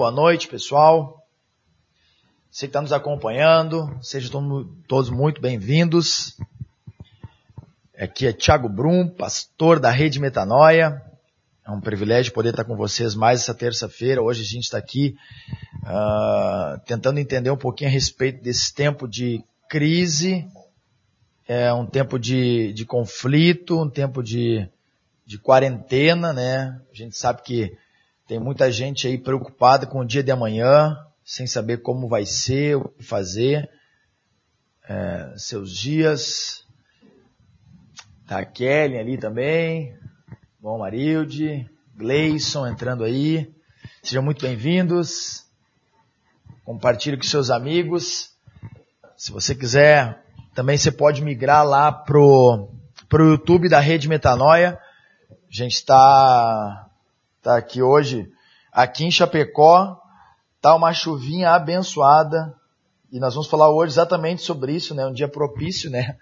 boa noite, pessoal. Você que está nos acompanhando, sejam todos muito bem-vindos. Aqui é Thiago Brum, pastor da Rede Metanoia. É um privilégio poder estar com vocês mais essa terça-feira. Hoje a gente está aqui uh, tentando entender um pouquinho a respeito desse tempo de crise, é um tempo de, de conflito, um tempo de, de quarentena, né? A gente sabe que tem muita gente aí preocupada com o dia de amanhã, sem saber como vai ser, o que fazer, é, seus dias. Tá a Kelly ali também, bom Marilde, Gleison entrando aí. Sejam muito bem-vindos. Compartilhe com seus amigos. Se você quiser, também você pode migrar lá pro, pro YouTube da Rede Metanoia. A gente está tá aqui hoje, aqui em Chapecó, tá uma chuvinha abençoada, e nós vamos falar hoje exatamente sobre isso, né? Um dia propício, né?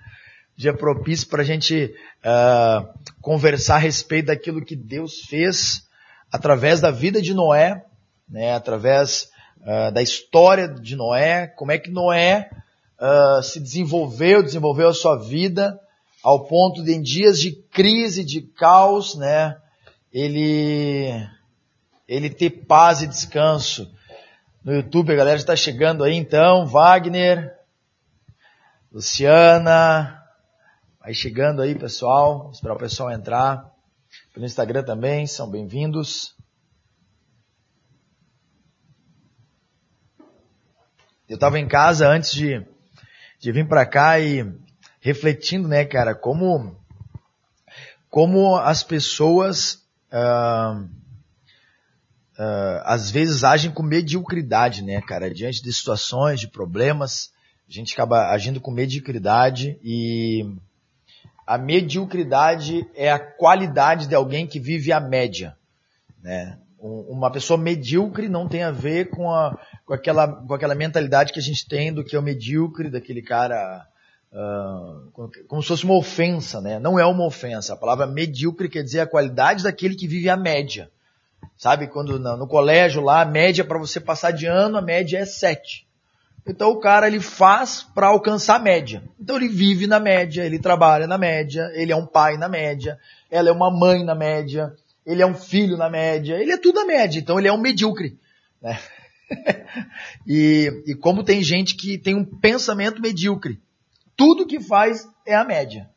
Um dia propício para a gente uh, conversar a respeito daquilo que Deus fez através da vida de Noé, né? Através uh, da história de Noé, como é que Noé uh, se desenvolveu, desenvolveu a sua vida ao ponto de em dias de crise, de caos, né? Ele, ele ter paz e descanso. No YouTube a galera está chegando aí então, Wagner, Luciana, vai chegando aí pessoal, esperar o pessoal entrar. Pelo Instagram também, são bem-vindos. Eu estava em casa antes de, de vir para cá e refletindo, né, cara, como como as pessoas uh, às vezes agem com mediocridade, né, cara? Diante de situações, de problemas, a gente acaba agindo com mediocridade e a mediocridade é a qualidade de alguém que vive a média, né? Uma pessoa medíocre não tem a ver com, a, com, aquela, com aquela mentalidade que a gente tem do que é o medíocre, daquele cara Uh, como se fosse uma ofensa, né? Não é uma ofensa. A palavra medíocre quer dizer a qualidade daquele que vive a média. Sabe, quando no, no colégio lá, a média para você passar de ano, a média é 7. Então o cara ele faz para alcançar a média. Então ele vive na média, ele trabalha na média, ele é um pai na média, ela é uma mãe na média, ele é um filho na média, ele é tudo na média. Então ele é um medíocre. Né? e, e como tem gente que tem um pensamento medíocre tudo que faz é a média.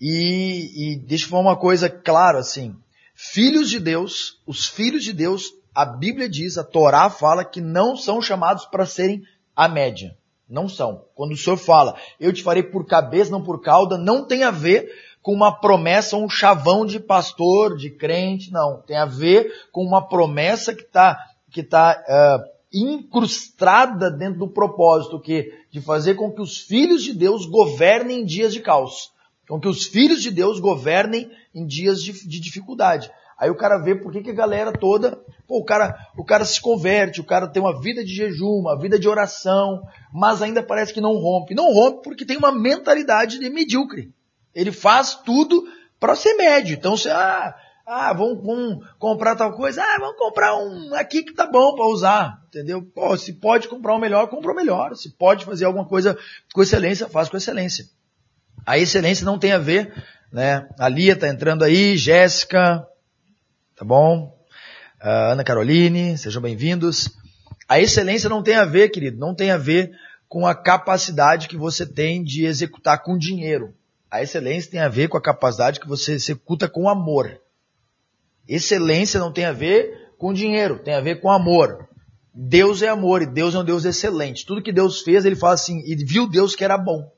E, e deixa eu falar uma coisa clara assim. Filhos de Deus, os filhos de Deus, a Bíblia diz, a Torá fala que não são chamados para serem a média. Não são. Quando o Senhor fala, eu te farei por cabeça, não por cauda, não tem a ver com uma promessa, um chavão de pastor, de crente, não. Tem a ver com uma promessa que está que tá, uh, incrustada dentro do propósito que de fazer com que os filhos de Deus governem em dias de caos, com que os filhos de Deus governem em dias de, de dificuldade. Aí o cara vê por que, que a galera toda, pô, o cara, o cara se converte, o cara tem uma vida de jejum, uma vida de oração, mas ainda parece que não rompe. Não rompe porque tem uma mentalidade de medíocre. Ele faz tudo para ser médio. Então, se, ah, ah, vamos, vamos, comprar tal coisa. Ah, vamos comprar um aqui que tá bom para usar. Entendeu? Pô, se pode comprar o um melhor, compra o melhor. Se pode fazer alguma coisa com excelência, faz com excelência. A excelência não tem a ver, né? A Lia tá entrando aí, Jéssica, tá bom? Uh, Ana Caroline, sejam bem-vindos. A excelência não tem a ver, querido, não tem a ver com a capacidade que você tem de executar com dinheiro. A excelência tem a ver com a capacidade que você executa com amor. Excelência não tem a ver com dinheiro, tem a ver com amor. Deus é amor e Deus é um Deus excelente. Tudo que Deus fez, ele fala assim, e viu Deus que era bom.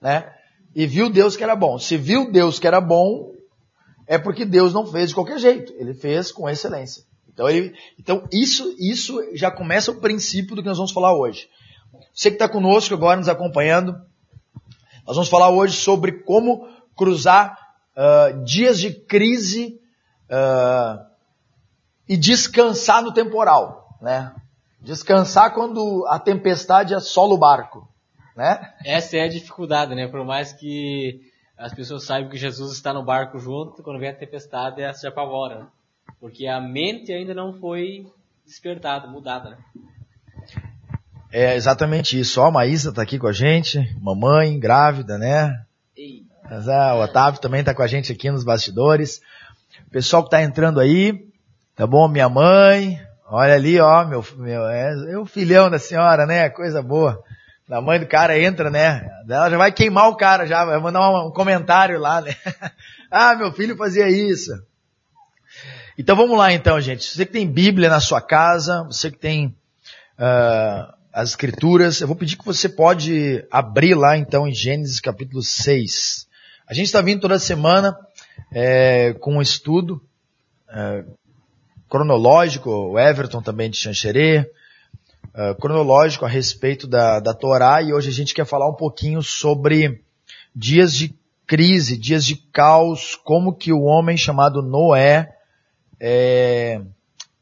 Né? E viu Deus que era bom. Se viu Deus que era bom, é porque Deus não fez de qualquer jeito. Ele fez com excelência. Então, ele, então isso, isso já começa o princípio do que nós vamos falar hoje. Você que está conosco agora, nos acompanhando, nós vamos falar hoje sobre como cruzar uh, dias de crise uh, e descansar no temporal, né? Descansar quando a tempestade assola o barco, né? Essa é a dificuldade, né? Por mais que as pessoas saibam que Jesus está no barco junto, quando vem a tempestade, ela se apavora. Porque a mente ainda não foi despertada, mudada, né? É exatamente isso. Ó, a Maísa tá aqui com a gente, mamãe, grávida, né? Ei. Mas, ah, o Otávio também tá com a gente aqui nos bastidores. Pessoal que tá entrando aí, tá bom? Minha mãe, olha ali, ó, meu, meu é, é o filhão da senhora, né? Coisa boa. A mãe do cara entra, né? Ela já vai queimar o cara, já vai mandar um comentário lá, né? ah, meu filho fazia isso. Então vamos lá então, gente. Você que tem Bíblia na sua casa, você que tem uh, as escrituras, eu vou pedir que você pode abrir lá então em Gênesis capítulo 6. A gente está vindo toda semana é, com um estudo é, cronológico, o Everton também de Xanxerê, uh, cronológico a respeito da, da Torá e hoje a gente quer falar um pouquinho sobre dias de crise, dias de caos, como que o homem chamado Noé é,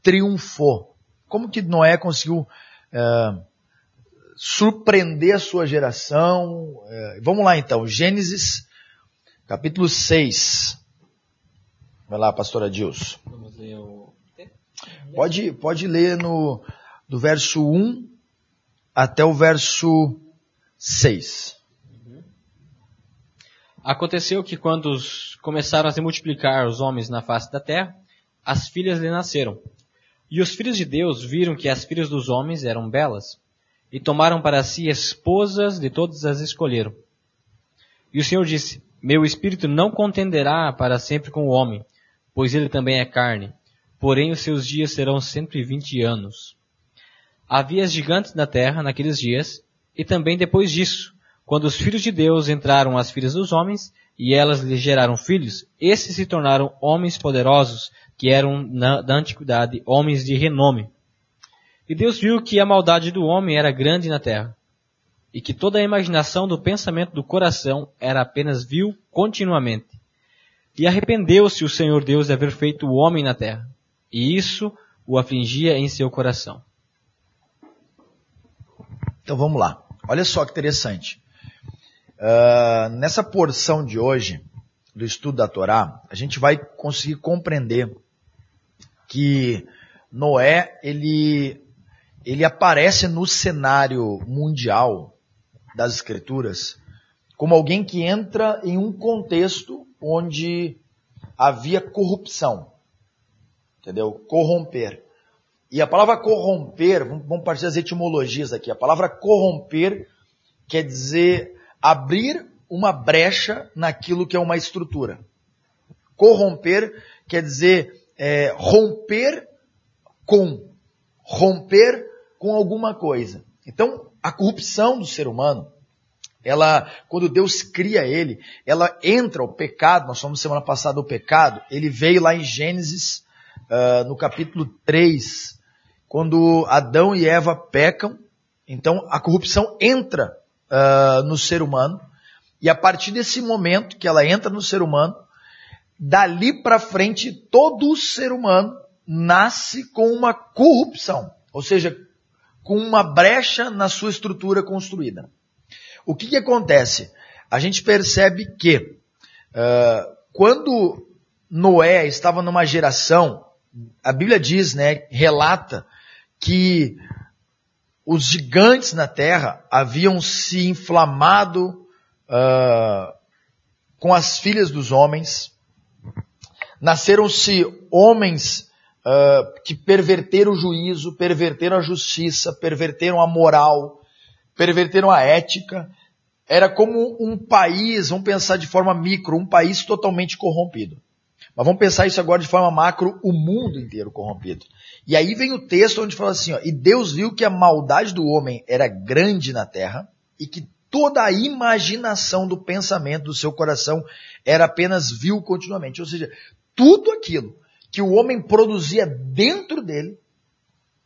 triunfou. Como que Noé conseguiu é, surpreender a sua geração. É, vamos lá então, Gênesis capítulo 6. Vai lá, pastora Dilson. Vamos ler o... Pode, pode ler no, do verso 1 até o verso 6. Aconteceu que quando começaram a se multiplicar os homens na face da terra, as filhas lhe nasceram. E os filhos de Deus viram que as filhas dos homens eram belas, e tomaram para si esposas de todas as escolheram. E o Senhor disse, Meu espírito não contenderá para sempre com o homem, pois ele também é carne, porém os seus dias serão cento e vinte anos. Havia gigantes na terra naqueles dias, e também depois disso, quando os filhos de Deus entraram às filhas dos homens, e elas lhe geraram filhos, esses se tornaram homens poderosos, que eram na, da antiguidade homens de renome. E Deus viu que a maldade do homem era grande na terra, e que toda a imaginação do pensamento do coração era apenas vil continuamente. E arrependeu-se o Senhor Deus de haver feito o homem na terra, e isso o afligia em seu coração. Então vamos lá. Olha só que interessante. Ah, nessa porção de hoje, do estudo da Torá, a gente vai conseguir compreender que Noé, ele, ele aparece no cenário mundial das escrituras como alguém que entra em um contexto onde havia corrupção. Entendeu? Corromper. E a palavra corromper, vamos partir das etimologias aqui. A palavra corromper quer dizer abrir uma brecha naquilo que é uma estrutura. Corromper quer dizer é, romper com, romper com alguma coisa. Então, a corrupção do ser humano, ela, quando Deus cria ele, ela entra o pecado, nós falamos semana passada o pecado, ele veio lá em Gênesis, ah, no capítulo 3, quando Adão e Eva pecam, então a corrupção entra ah, no ser humano, e a partir desse momento que ela entra no ser humano, dali para frente todo ser humano nasce com uma corrupção, ou seja, com uma brecha na sua estrutura construída. O que, que acontece? A gente percebe que ah, quando Noé estava numa geração, a Bíblia diz, né, relata que os gigantes na terra haviam se inflamado ah, com as filhas dos homens, nasceram-se homens ah, que perverteram o juízo, perverteram a justiça, perverteram a moral, perverteram a ética. Era como um país, vamos pensar de forma micro, um país totalmente corrompido. Mas vamos pensar isso agora de forma macro, o mundo inteiro corrompido. E aí vem o texto onde fala assim, ó, e Deus viu que a maldade do homem era grande na terra e que toda a imaginação do pensamento do seu coração era apenas vil continuamente. Ou seja, tudo aquilo que o homem produzia dentro dele,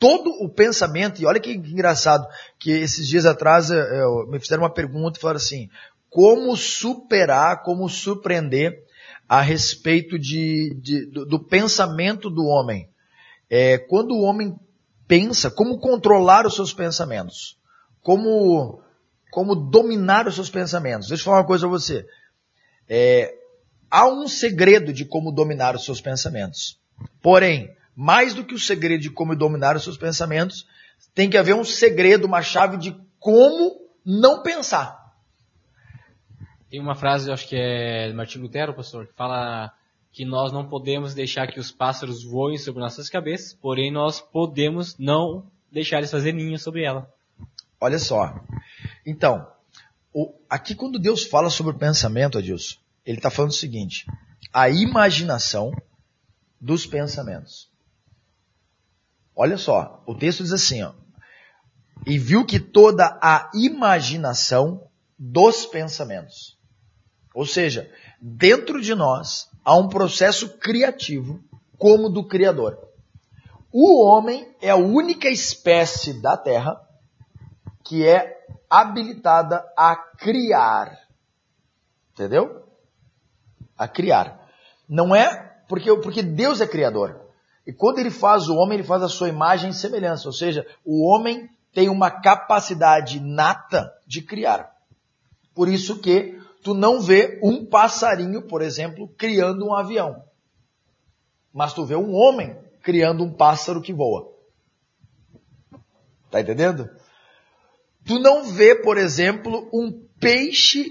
todo o pensamento, e olha que engraçado, que esses dias atrás eh, eh, me fizeram uma pergunta e falaram assim, como superar, como surpreender a respeito de, de- do, do pensamento do homem. É, quando o homem pensa, como controlar os seus pensamentos, como, como dominar os seus pensamentos. Deixa eu falar uma coisa a você. É, há um segredo de como dominar os seus pensamentos. Porém, mais do que o segredo de como dominar os seus pensamentos, tem que haver um segredo, uma chave de como não pensar. Tem uma frase, acho que é de Martin Lutero, pastor, que fala que nós não podemos deixar que os pássaros voem sobre nossas cabeças, porém nós podemos não deixar eles fazer ninho sobre ela. Olha só. Então, o, aqui quando Deus fala sobre o pensamento, Adilson, ele está falando o seguinte: a imaginação dos pensamentos. Olha só, o texto diz assim, ó, e viu que toda a imaginação dos pensamentos. Ou seja, dentro de nós há um processo criativo como do Criador. O homem é a única espécie da Terra que é habilitada a criar. Entendeu? A criar. Não é porque, porque Deus é criador. E quando ele faz o homem, ele faz a sua imagem e semelhança. Ou seja, o homem tem uma capacidade nata de criar. Por isso que tu não vê um passarinho, por exemplo, criando um avião. Mas tu vê um homem criando um pássaro que voa. Tá entendendo? Tu não vê, por exemplo, um peixe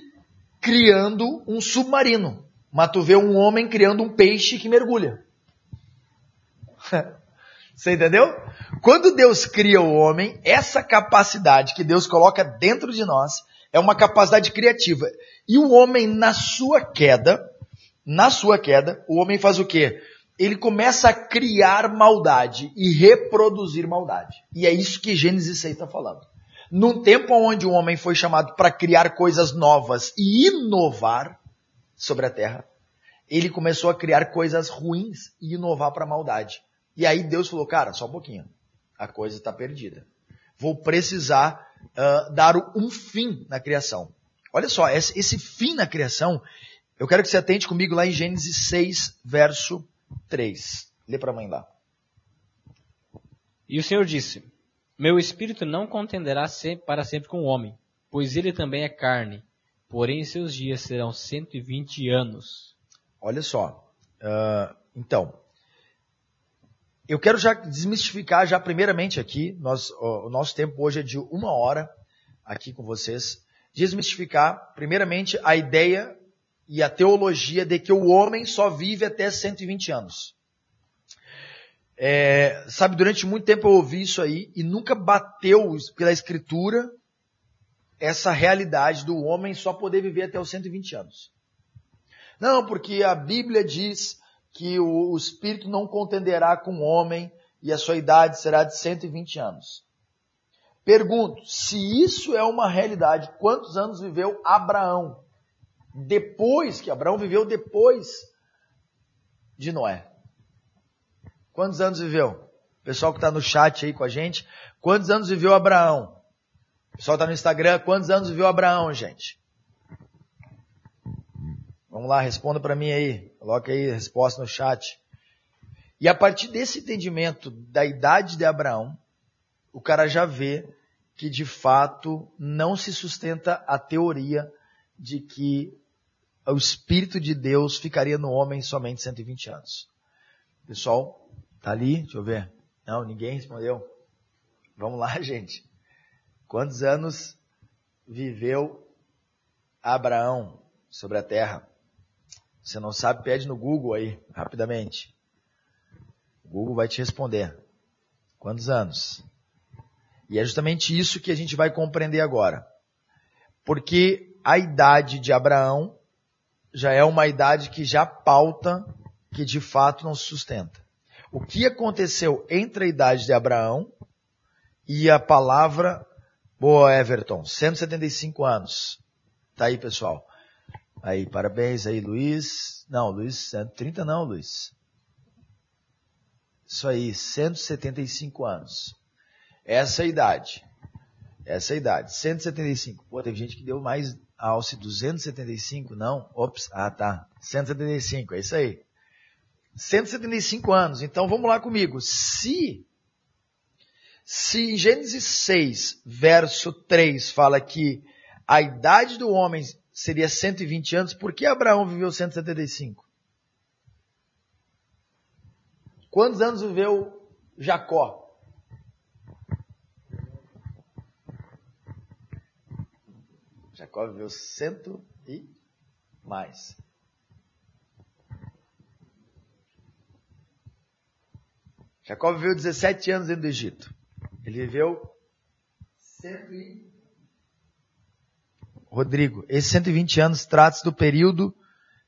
criando um submarino. Mas tu vê um homem criando um peixe que mergulha. Você entendeu? Quando Deus cria o homem, essa capacidade que Deus coloca dentro de nós é uma capacidade criativa. E o homem, na sua queda, na sua queda, o homem faz o quê? Ele começa a criar maldade e reproduzir maldade. E é isso que Gênesis 6 está falando. Num tempo onde o homem foi chamado para criar coisas novas e inovar sobre a terra, ele começou a criar coisas ruins e inovar para a maldade. E aí Deus falou, cara, só um pouquinho. A coisa está perdida. Vou precisar uh, dar um fim na criação. Olha só, esse, fim na criação, eu quero que você atente comigo lá em Gênesis 6, verso 3. Lê para a mãe lá. E o Senhor disse, Meu espírito não contenderá para sempre com o homem, pois ele também é carne, porém seus dias serão 120 anos. Olha só, uh, então, eu quero já desmistificar já primeiramente aqui, nós, o nosso tempo hoje é de uma hora aqui com vocês, desmistificar primeiramente a ideia e a teologia de que o homem só vive até 120 anos. É, sabe, durante muito tempo eu ouvi isso aí e nunca bateu pela escritura essa realidade do homem só poder viver até os 120 anos. Não, porque a Bíblia diz que o, o espírito não contenderá com o homem e a sua idade será de 120 anos. Pergunto, se isso é uma realidade, quantos anos viveu Abraão? Depois que Abraão viveu depois de Noé. Quantos anos viveu? Pessoal que está no chat aí com a gente, quantos anos viveu Abraão? Pessoal está no Instagram, quantos anos viveu Abraão, gente? Vamos lá, responda para mim aí. Coloque aí a resposta no chat. E a partir desse entendimento da idade de Abraão, o cara já vê que de fato não se sustenta a teoria de que o Espírito de Deus ficaria no homem somente 120 anos. Pessoal, tá ali? Deixa eu ver. Não, ninguém respondeu. Vamos lá, gente. Quantos anos viveu Abraão sobre a terra? Você não sabe, pede no Google aí, rapidamente. O Google vai te responder. Quantos anos? E é justamente isso que a gente vai compreender agora. Porque a idade de Abraão já é uma idade que já pauta que de fato não se sustenta. O que aconteceu entre a idade de Abraão e a palavra, boa Everton, 175 anos. Tá aí, pessoal. Aí, parabéns aí, Luiz. Não, Luiz, 130 não, Luiz. Isso aí, 175 anos. Essa é a idade. Essa é a idade. 175. Pô, teve gente que deu mais alce 275, não? Ops, ah tá. 175, é isso aí. 175 anos. Então vamos lá comigo. Se se em Gênesis 6, verso 3 fala que a idade do homem seria 120 anos, por que Abraão viveu 175? Quantos anos viveu Jacó? Jacó viveu cento e mais. Jacó viveu 17 anos dentro do Egito. Ele viveu 100 e... Rodrigo, esses 120 anos trata-se do período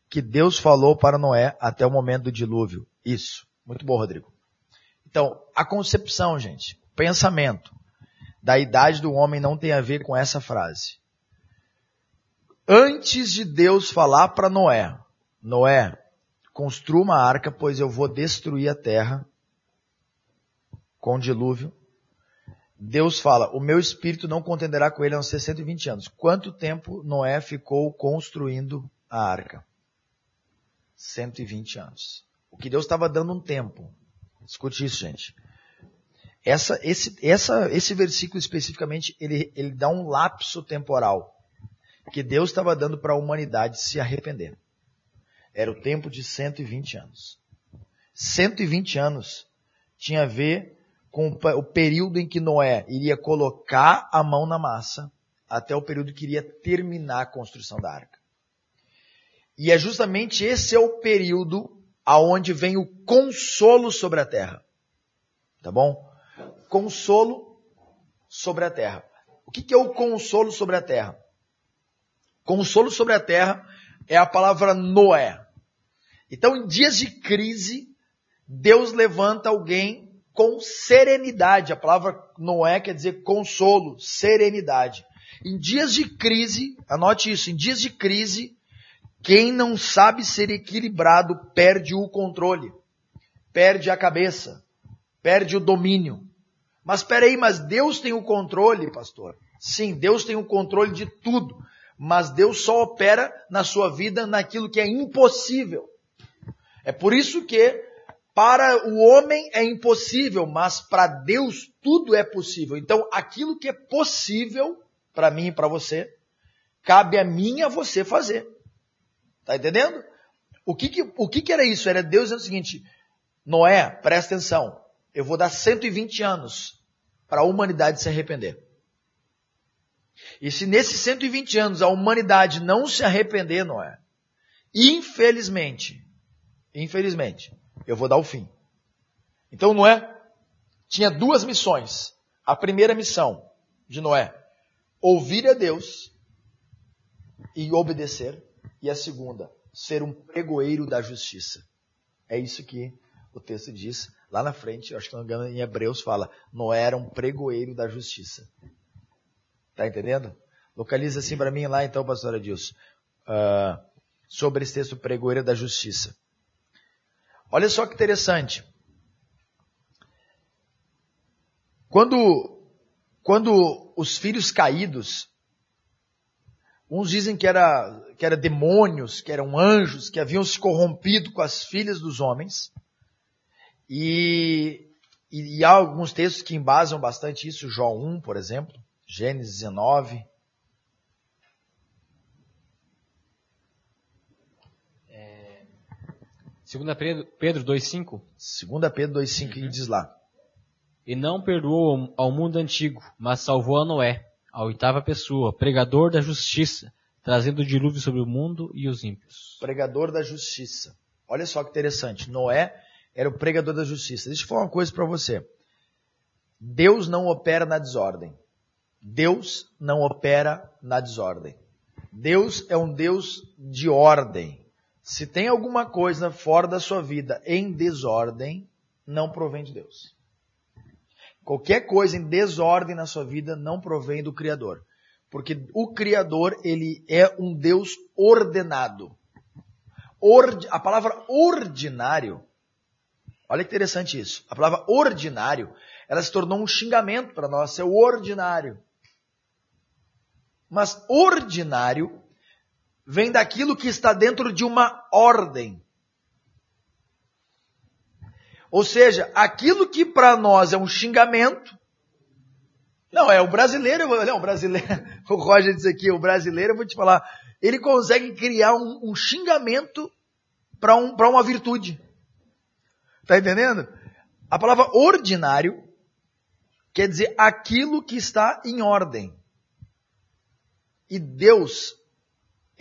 que Deus falou para Noé até o momento do dilúvio. Isso. Muito bom, Rodrigo. Então, a concepção, gente, pensamento da idade do homem não tem a ver com essa frase. Antes de Deus falar para Noé, Noé, construa uma arca, pois eu vou destruir a terra com o dilúvio. Deus fala, o meu espírito não contenderá com ele aos 120 anos. Quanto tempo Noé ficou construindo a arca? 120 anos. O que Deus estava dando um tempo. Escute isso, gente. Essa, esse, essa, esse versículo especificamente, ele, ele dá um lapso temporal que Deus estava dando para a humanidade se arrepender. Era o tempo de 120 anos. 120 anos tinha a ver com o período em que Noé iria colocar a mão na massa até o período que iria terminar a construção da arca. E é justamente esse é o período aonde vem o consolo sobre a terra. Tá bom? Consolo sobre a terra. O que, que é o consolo sobre a terra? Consolo sobre a terra é a palavra Noé. Então, em dias de crise, Deus levanta alguém com serenidade. A palavra Noé quer dizer consolo, serenidade. Em dias de crise, anote isso, em dias de crise, quem não sabe ser equilibrado perde o controle, perde a cabeça, perde o domínio. Mas peraí, mas Deus tem o controle, pastor? Sim, Deus tem o controle de tudo, mas Deus só opera na sua vida naquilo que é impossível. É por isso que para o homem é impossível, mas para Deus tudo é possível. Então, aquilo que é possível para mim e para você, cabe a mim e a você fazer. Tá entendendo? O que que, o que que era isso? Era Deus dizendo o seguinte, Noé, presta atenção, eu vou dar 120 anos para a humanidade se arrepender. E se nesses 120 anos a humanidade não se arrepender, Noé, infelizmente, infelizmente, eu vou dar o fim. Então Noé tinha duas missões. A primeira missão de Noé, ouvir a Deus e obedecer. E a segunda, ser um pregoeiro da justiça. É isso que o texto diz lá na frente, acho que não engano, em Hebreus fala, Noé era um pregoeiro da justiça. Tá entendendo? Localiza assim para mim lá então, pastor Adilson, uh, sobre esse texto pregoeiro da justiça. Olha só que interessante. Quando, quando os filhos caídos Uns dizem que era, que era demônios, que eram anjos, que haviam se corrompido com as filhas dos homens. E, e, e há alguns textos que embasam bastante isso, Jó 1, por exemplo, Gênesis 19. 2 Pedro 2,5. 2 Pedro 2,5 uhum. diz lá. E não perdoou ao mundo antigo, mas salvou a Noé, a oitava pessoa, pregador da justiça, trazendo o dilúvio sobre o mundo e os ímpios. Pregador da justiça. Olha só que interessante. Noé era o pregador da justiça. Deixa eu falar uma coisa para você. Deus não opera na desordem. Deus não opera na desordem. Deus é um Deus de ordem. Se tem alguma coisa fora da sua vida em desordem, não provém de Deus. Qualquer coisa em desordem na sua vida não provém do Criador. Porque o Criador, ele é um Deus ordenado. Ord, a palavra ordinário, olha que interessante isso. A palavra ordinário, ela se tornou um xingamento para nós, é o ordinário. Mas ordinário vem daquilo que está dentro de uma ordem. Ou seja, aquilo que para nós é um xingamento, não, é o brasileiro, não, o brasileiro, o Roger diz aqui, o brasileiro, eu vou te falar, ele consegue criar um, um xingamento para um, uma virtude. Tá entendendo? A palavra ordinário quer dizer aquilo que está em ordem. E Deus,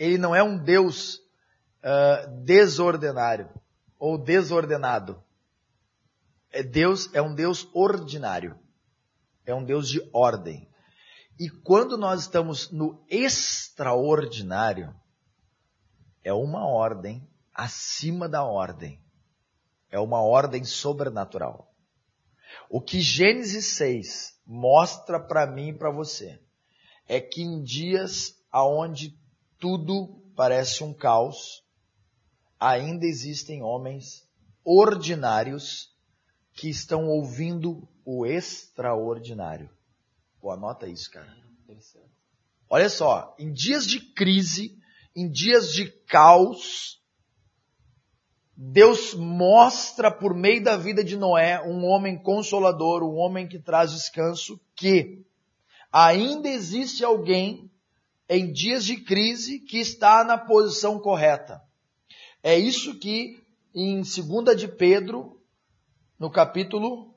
ele não é um Deus uh, desordinário ou desordenado. É Deus é um Deus ordinário. É um Deus de ordem. E quando nós estamos no extraordinário, é uma ordem acima da ordem. É uma ordem sobrenatural. O que Gênesis 6 mostra para mim e para você é que em dias aonde tudo parece um caos, ainda existem homens ordinários que estão ouvindo o extraordinário. Pô, anota isso, cara. Olha só, em dias de crise, em dias de caos, Deus mostra por meio da vida de Noé um homem consolador, um homem que traz descanso, que ainda existe alguém em dias de crise que está na posição correta. É isso que em 2 de Pedro, no capítulo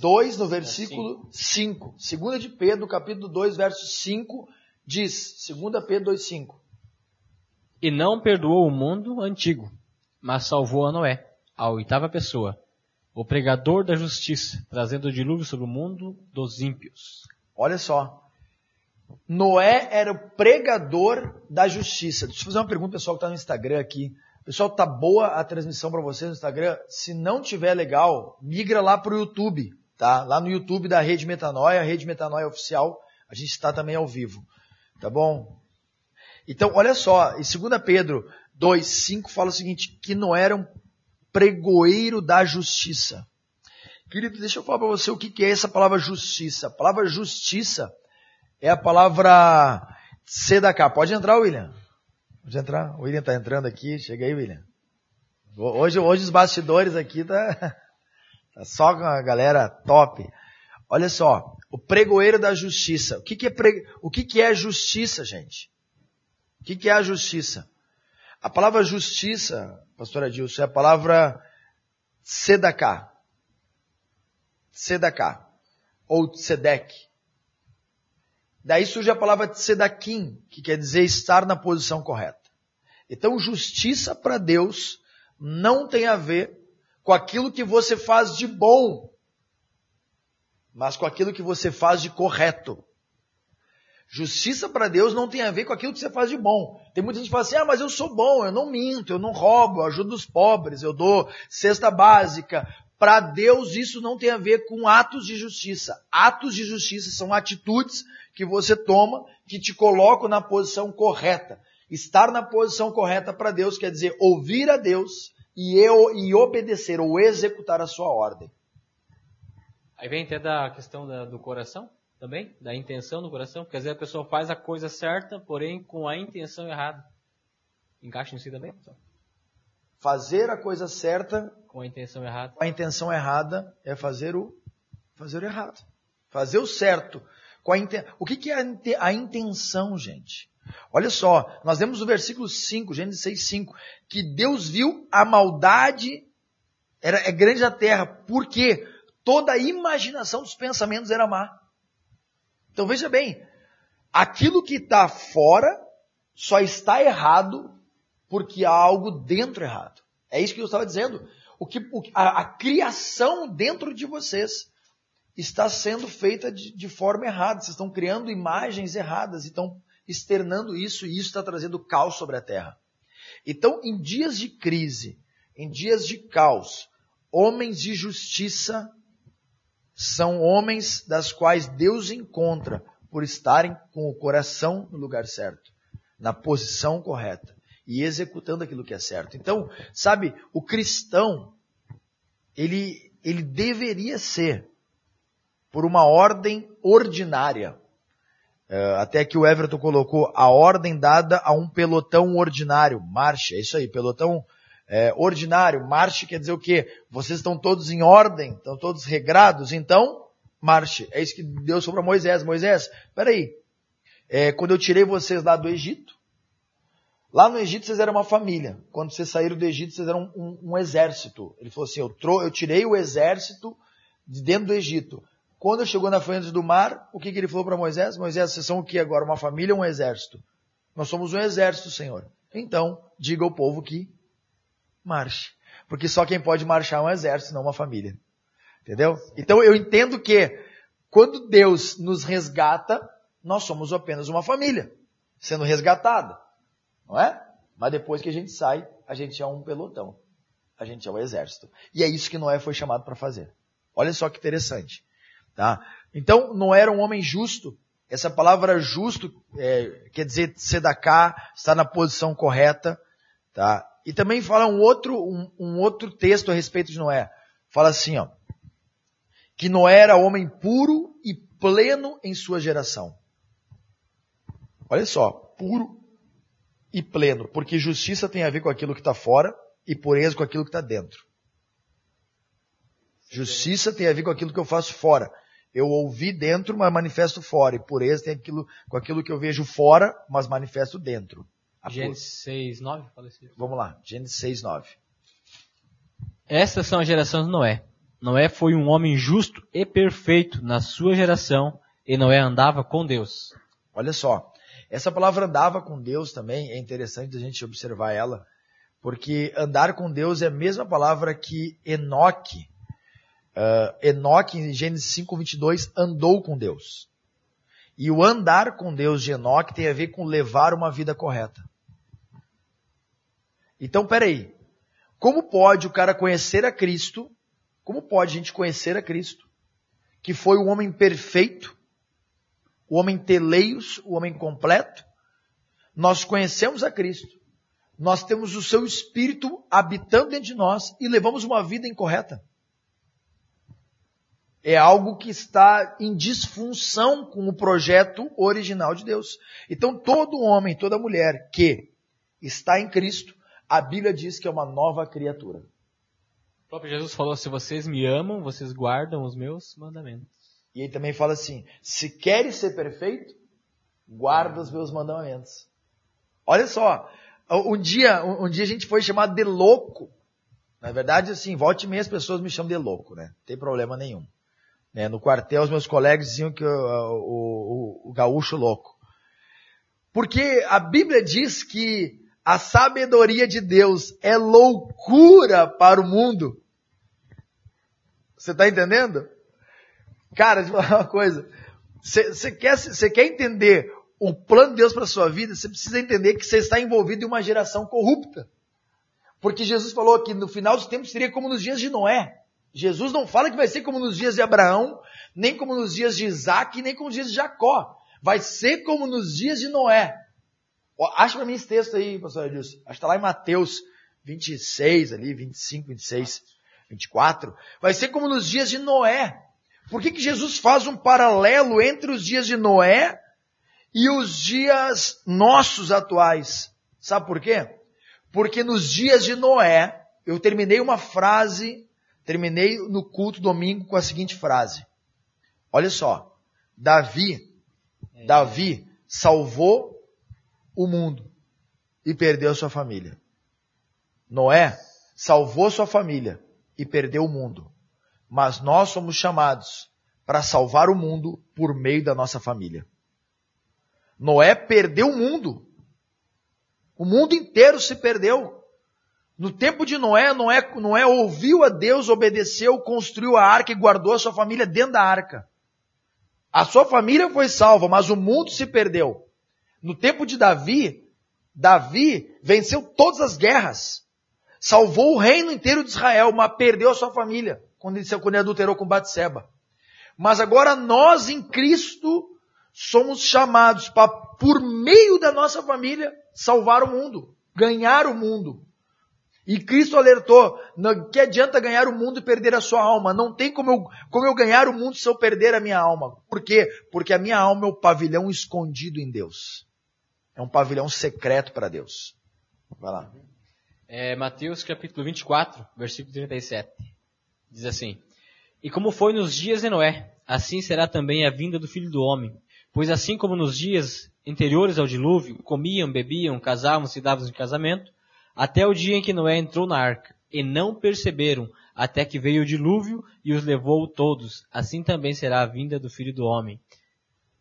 2, no versículo 5. 2 de Pedro, capítulo 2, verso 5, diz, 2 Pedro 2, 5. E não perdoou o mundo antigo mas salvou a Noé, a oitava pessoa, o pregador da justiça, trazendo o dilúvio sobre o mundo dos ímpios. Olha só. Noé era o pregador da justiça. Deixa eu fazer uma pergunta, pessoal que está no Instagram aqui. Pessoal, tá boa a transmissão para vocês no Instagram? Se não tiver legal, migra lá para o YouTube, tá? Lá no YouTube da Rede Metanoia, Rede Metanoia Oficial, a gente está também ao vivo, tá bom? Então, olha só, em 2 Pedro 2,5 fala o seguinte, que não era um pregoeiro da justiça. Querido, deixa eu falar para você o que é essa palavra justiça. A palavra justiça é a palavra sedaká. Pode entrar, William? Pode entrar? O William está entrando aqui. Chega aí, William. Hoje, hoje os bastidores aqui tá, tá só com a galera top. Olha só, o pregoeiro da justiça. O que, que é, pre... o que, que é justiça, gente? O que, que é a justiça? A palavra justiça, pastor Adilson, é a palavra sedaká. Sedaká. Ou tzedek. Daí surge a palavra tzedakim, que quer dizer estar na posição correta. Então, justiça para Deus não tem a ver com aquilo que você faz de bom, mas com aquilo que você faz de correto. Justiça para Deus não tem a ver com aquilo que você faz de bom. Tem muita gente que fala assim, ah, mas eu sou bom, eu não minto, eu não roubo, eu ajudo os pobres, eu dou cesta básica. Para Deus isso não tem a ver com atos de justiça. Atos de justiça são atitudes que você toma que te colocam na posição correta. Estar na posição correta para Deus quer dizer ouvir a Deus e, eu, e obedecer ou executar a sua ordem. Aí vem até da questão da, do coração também, da intenção no coração, porque às vezes a pessoa faz a coisa certa, porém com a intenção errada. Encaixa em si também? Fazer a coisa certa com a intenção errada. A intenção errada é fazer o fazer o errado. Fazer o certo. Inten... O que, que é a intenção, gente? Olha só, nós vemos no versículo 5, Gênesis 6, 5, que Deus viu a maldade, era, é grande a terra, porque toda a imaginação dos pensamentos era má. Então veja bem, aquilo que está fora só está errado porque há algo dentro errado. É isso que eu estava dizendo. O que, o, a, a, criação dentro de vocês está sendo feita de, de forma errada. Vocês estão criando imagens erradas e estão externando isso e isso está trazendo caos sobre a terra. Então, em dias de crise, em dias de caos, homens de justiça são homens das quais Deus encontra por estarem com o coração no lugar certo, na posição correta e executando aquilo que é certo. Então, sabe, o cristão, ele, ele deveria ser por uma ordem ordinária. É, até que o Everton colocou a ordem dada a um pelotão ordinário, marcha, é isso aí, pelotão é, ordinário. Marche quer dizer o quê? Vocês estão todos em ordem, estão todos regrados, então marche. É isso que Deus falou para Moisés. Moisés, peraí, é, quando eu tirei vocês lá do Egito, Lá no Egito vocês eram uma família. Quando vocês saíram do Egito, vocês eram um, um, um exército. Ele falou assim: eu, eu tirei o exército de dentro do Egito. Quando chegou na frente do mar, o que, que ele falou para Moisés? Moisés, vocês são o que agora? Uma família ou um exército? Nós somos um exército, Senhor. Então, diga ao povo que marche. Porque só quem pode marchar é um exército, não uma família. Entendeu? Então eu entendo que quando Deus nos resgata, nós somos apenas uma família, sendo resgatada. Não é? Mas depois que a gente sai, a gente é um pelotão. A gente é um exército. E é isso que Noé foi chamado para fazer. Olha só que interessante. Tá? Então, Noé era um homem justo. Essa palavra justo é, quer dizer sedacar, está na posição correta. Tá? E também fala um outro, um, um outro texto a respeito de Noé. Fala assim, ó, que Noé era homem puro e pleno em sua geração. Olha só, puro e pleno, porque justiça tem a ver com aquilo que está fora e pureza com aquilo que está dentro. Justiça tem a ver com aquilo que eu faço fora. Eu ouvi dentro, mas manifesto fora. E pureza tem aquilo, com aquilo que eu vejo fora, mas manifesto dentro. Gênesis 6, 9? Vamos lá, Gênesis 6, 9. Estas são as gerações de Noé. Noé foi um homem justo e perfeito na sua geração, e Noé andava com Deus. Olha só, essa palavra andava com Deus também, é interessante a gente observar ela, porque andar com Deus é a mesma palavra que Enoque. Uh, Enoque, em Gênesis 5, 22, andou com Deus. E o andar com Deus de Enoque tem a ver com levar uma vida correta. Então, peraí. Como pode o cara conhecer a Cristo? Como pode a gente conhecer a Cristo? Que foi o homem perfeito, o homem teleios, o homem completo. Nós conhecemos a Cristo. Nós temos o seu Espírito habitando dentro de nós e levamos uma vida incorreta. É algo que está em disfunção com o projeto original de Deus. Então, todo homem, toda mulher que está em Cristo, a Bíblia diz que é uma nova criatura. O próprio Jesus falou: se vocês me amam, vocês guardam os meus mandamentos. E ele também fala assim: se queres ser perfeito, guarda os meus mandamentos. Olha só, um dia, um dia a gente foi chamado de louco. Na verdade, assim, volte e meia as pessoas me chamam de louco, né? Não tem problema nenhum. Né? No quartel, os meus colegas diziam que o, o, o, o gaúcho louco. Porque a Bíblia diz que a sabedoria de Deus é loucura para o mundo. Você está entendendo? Cara, deixa eu falar uma coisa. Você quer, quer entender o plano de Deus para a sua vida? Você precisa entender que você está envolvido em uma geração corrupta. Porque Jesus falou que no final dos tempos seria como nos dias de Noé. Jesus não fala que vai ser como nos dias de Abraão, nem como nos dias de Isaac, nem como nos dias de Jacó. Vai ser como nos dias de Noé. Acha para mim esse texto aí, pastor Edilson. Acho que está lá em Mateus 26, ali, 25, 26, 24. Vai ser como nos dias de Noé. Por que, que Jesus faz um paralelo entre os dias de Noé e os dias nossos atuais? Sabe por quê? Porque nos dias de Noé, eu terminei uma frase, terminei no culto domingo com a seguinte frase. Olha só, Davi, Davi salvou o mundo e perdeu sua família. Noé salvou sua família e perdeu o mundo mas nós somos chamados para salvar o mundo por meio da nossa família. Noé perdeu o mundo. O mundo inteiro se perdeu. No tempo de Noé, Noé, Noé ouviu a Deus, obedeceu, construiu a arca e guardou a sua família dentro da arca. A sua família foi salva, mas o mundo se perdeu. No tempo de Davi, Davi venceu todas as guerras. Salvou o reino inteiro de Israel, mas perdeu a sua família quando ele, quando ele adulterou com Batseba. Mas agora nós em Cristo somos chamados para, por meio da nossa família, salvar o mundo, ganhar o mundo. E Cristo alertou, que adianta ganhar o mundo e perder a sua alma? Não tem como eu, como eu ganhar o mundo se eu perder a minha alma. Por quê? Porque a minha alma é o pavilhão escondido em Deus. É um pavilhão secreto para Deus. Vai lá. É, Mateus capítulo 24, versículo 37. Diz assim: E como foi nos dias de Noé, assim será também a vinda do filho do homem. Pois assim como nos dias anteriores ao dilúvio, comiam, bebiam, casavam, se davam em casamento, até o dia em que Noé entrou na arca, e não perceberam, até que veio o dilúvio e os levou todos. Assim também será a vinda do Filho do Homem.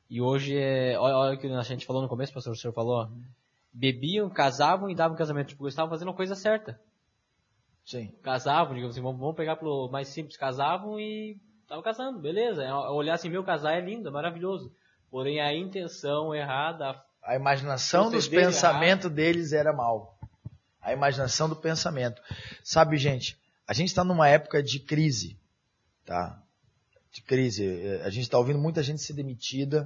E hoje é. Olha, olha o que a gente falou no começo, pastor, o senhor falou. Bebiam, casavam e davam casamento. Tipo, estavam fazendo a coisa certa. Sim. Casavam, digamos assim, vamos, vamos pegar pelo mais simples, casavam e estavam casando, beleza. É, Olhar assim, meu casar é lindo, é maravilhoso. Porém, a intenção errada, A imaginação dos pensamentos deles era mal. A imaginação do pensamento. Sabe, gente, a gente está numa época de crise, tá? De crise. Eh, A gente está ouvindo muita gente ser demitida,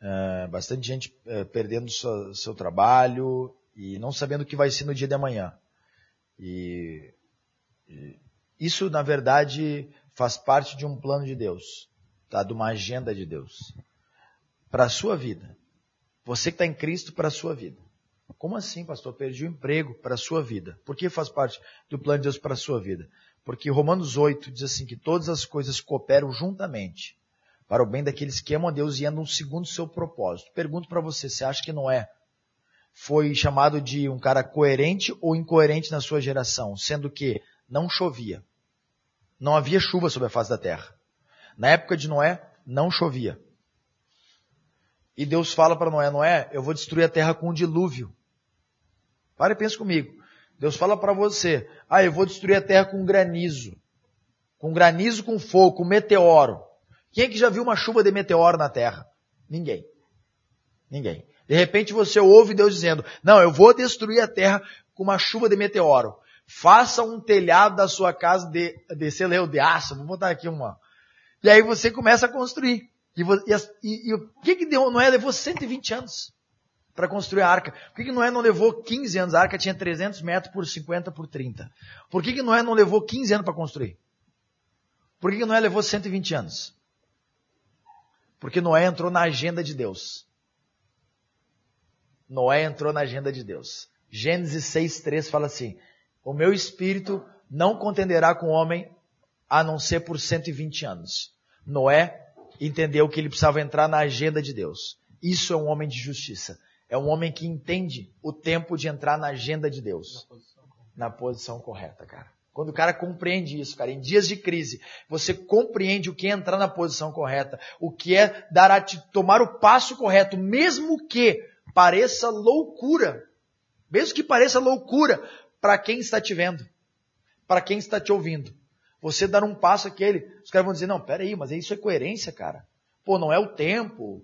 eh, bastante gente eh, perdendo sua- seu trabalho e não sabendo o que vai ser no dia de amanhã. E, e isso, na verdade, faz parte de um plano de Deus, tá? De uma agenda de Deus para a sua vida. Você que está em Cristo para a sua vida. Como assim, pastor? Perdi o emprego para a sua vida. Por que faz parte do plano de Deus para a sua vida? Porque Romanos 8 diz assim que todas as coisas cooperam juntamente para o bem daqueles que amam a Deus e andam segundo o seu propósito. Pergunto para você, você acha que Noé foi chamado de um cara coerente ou incoerente na sua geração, sendo que não chovia. Não havia chuva sobre a face da terra. Na época de Noé, não chovia. E Deus fala para Noé, Noé, eu vou destruir a terra com um dilúvio. Para e pensa comigo. Deus fala para você, ah, eu vou destruir a terra com granizo. Com granizo, com fogo, com meteoro. Quem é que já viu uma chuva de meteoro na terra? Ninguém. Ninguém. De repente você ouve Deus dizendo, não, eu vou destruir a terra com uma chuva de meteoro. Faça um telhado da sua casa de, de seleu de aço. Vou botar aqui uma. E aí você começa a construir. E, e e- e o que que deu? Noé levou 120 anos para construir a arca. Por que, que Noé não levou 15 anos? A arca tinha 300 metros por 50 por 30. Por que, que Noé não levou 15 anos para construir? Por que, que Noé levou 120 anos? Porque Noé entrou na agenda de Deus. Noé entrou na agenda de Deus. Gênesis 6,3 fala assim: O meu espírito não contenderá com o homem a não ser por 120 anos. Noé entendeu que ele precisava entrar na agenda de Deus. Isso é um homem de justiça. É um homem que entende o tempo de entrar na agenda de Deus. Na posição correta, cara. Quando o cara compreende isso, cara, em dias de crise, você compreende o que é entrar na posição correta, o que é dar a, tomar o passo correto, mesmo que pareça loucura. Mesmo que pareça loucura para quem está te vendo, para quem está te ouvindo. Você dar um passo aquele, os caras vão dizer, não, peraí, mas isso é coerência, cara. Pô, não é o tempo.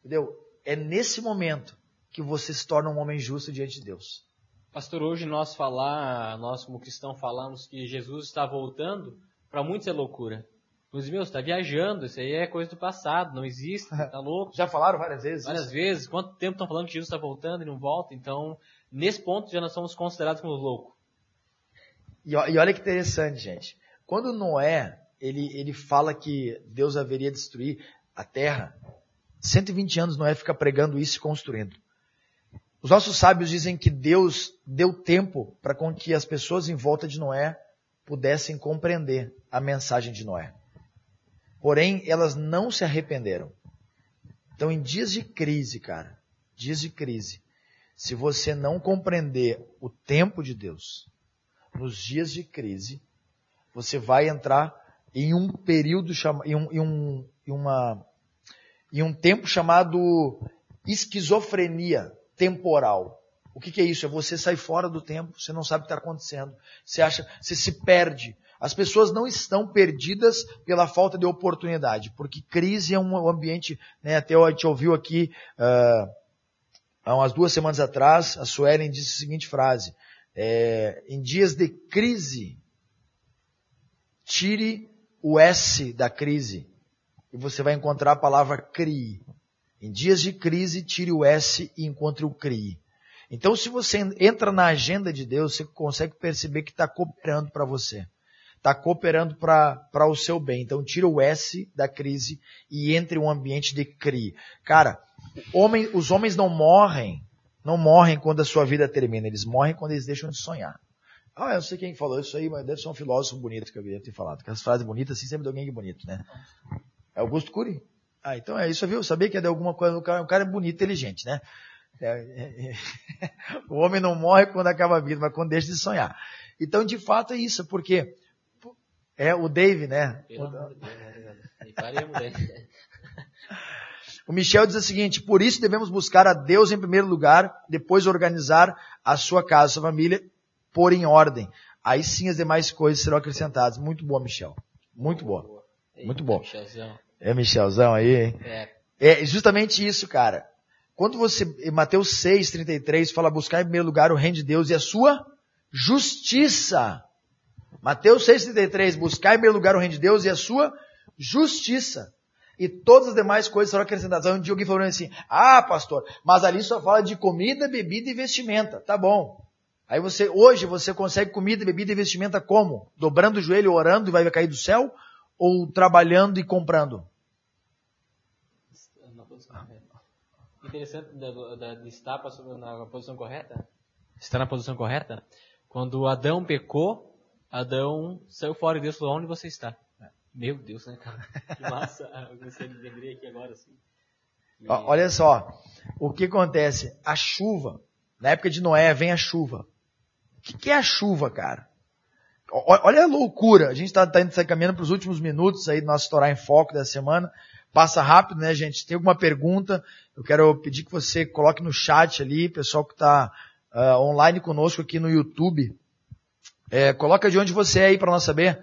Entendeu? É nesse momento que você se torna um homem justo diante de Deus. Pastor, hoje nós falar, nós como cristãos falamos que Jesus está voltando, para muitos é loucura. Os meus, está viajando, isso aí é coisa do passado, não existe, tá louco. Já falaram várias vezes? Várias isso? vezes, quanto tempo estão falando que Jesus está voltando e não volta, então, nesse ponto já nós somos considerados como loucos. E, e olha que interessante, gente. Quando Noé, ele, ele fala que Deus haveria destruir a terra, 120 anos Noé fica pregando isso e construindo. Os nossos sábios dizem que Deus deu tempo para com que as pessoas em volta de Noé pudessem compreender a mensagem de Noé. Porém, elas não se arrependeram. Então, em dias de crise, cara, dias de crise, se você não compreender o tempo de Deus, nos dias de crise, você vai entrar em um período em um, em um, em uma, em um tempo chamado esquizofrenia temporal. O que, que é isso? É você sair fora do tempo, você não sabe o que está acontecendo, você acha, você se perde. As pessoas não estão perdidas pela falta de oportunidade, porque crise é um ambiente, né, até a gente ouviu aqui ah, há umas duas semanas atrás, a Suelen disse a seguinte frase: é, em dias de crise, tire o S da crise e você vai encontrar a palavra CRI. Em dias de crise, tire o S e encontre o CRI. Então, se você entra na agenda de Deus, você consegue perceber que está cooperando para você. Está cooperando para o seu bem. Então, tira o S da crise e entre um ambiente de CRI. Cara, homem, os homens não morrem, não morrem quando a sua vida termina. Eles morrem quando eles deixam de sonhar. Ah, eu não sei quem falou isso aí, mas deve ser um filósofo bonito que eu devia ter falado. Porque as frases bonitas assim sempre de alguém bonito, né? É Augusto Cury. Ah, então é isso, viu? Sabia que ia dar alguma coisa. O cara, o cara é bonito, inteligente, né? É, é, é. o homem não morre quando acaba a vida, mas quando deixa de sonhar. Então, de fato, é isso, porque é o Dave, né? Pelo amor de Deus, né? O Michel diz o seguinte: por isso devemos buscar a Deus em primeiro lugar, depois organizar a sua casa, a sua família, pôr em ordem. Aí sim as demais coisas serão acrescentadas. Muito boa, Michel. Muito boa. Muito bom. Michelzão. É Michelzão aí, hein? É. É justamente isso, cara. Quando você, em Mateus 6, 33, fala buscar em primeiro lugar o reino de Deus e a sua justiça. Mateus 6, 33, buscar em primeiro lugar o reino de Deus e a sua justiça. E todas as demais coisas serão acrescentadas. Um dia alguém falou assim, ah, pastor, mas ali só fala de comida, bebida e vestimenta. Tá bom. Aí você, hoje você consegue comida, bebida e vestimenta como? Dobrando o joelho, orando e vai cair do céu? Ou trabalhando e comprando? Interessante da, da, de estar na posição correta. Estar na posição correta. Quando Adão pecou, Adão saiu fora e Deus falou, onde você está? Meu Deus, né, cara? Que massa. Eu comecei me lembrei aqui agora, assim. E- Ó, Olha só, o que acontece? A chuva, na época de Noé, vem a chuva. O que, que é a chuva, cara? Olha a loucura. A gente está tá tá caminhando para os últimos minutos aí do nosso Torá em Foco da semana. Passa rápido, né, gente? Tem alguma pergunta? Eu quero pedir que você coloque no chat ali, pessoal que está online conosco aqui no YouTube. É, coloca de onde você é aí para nós saber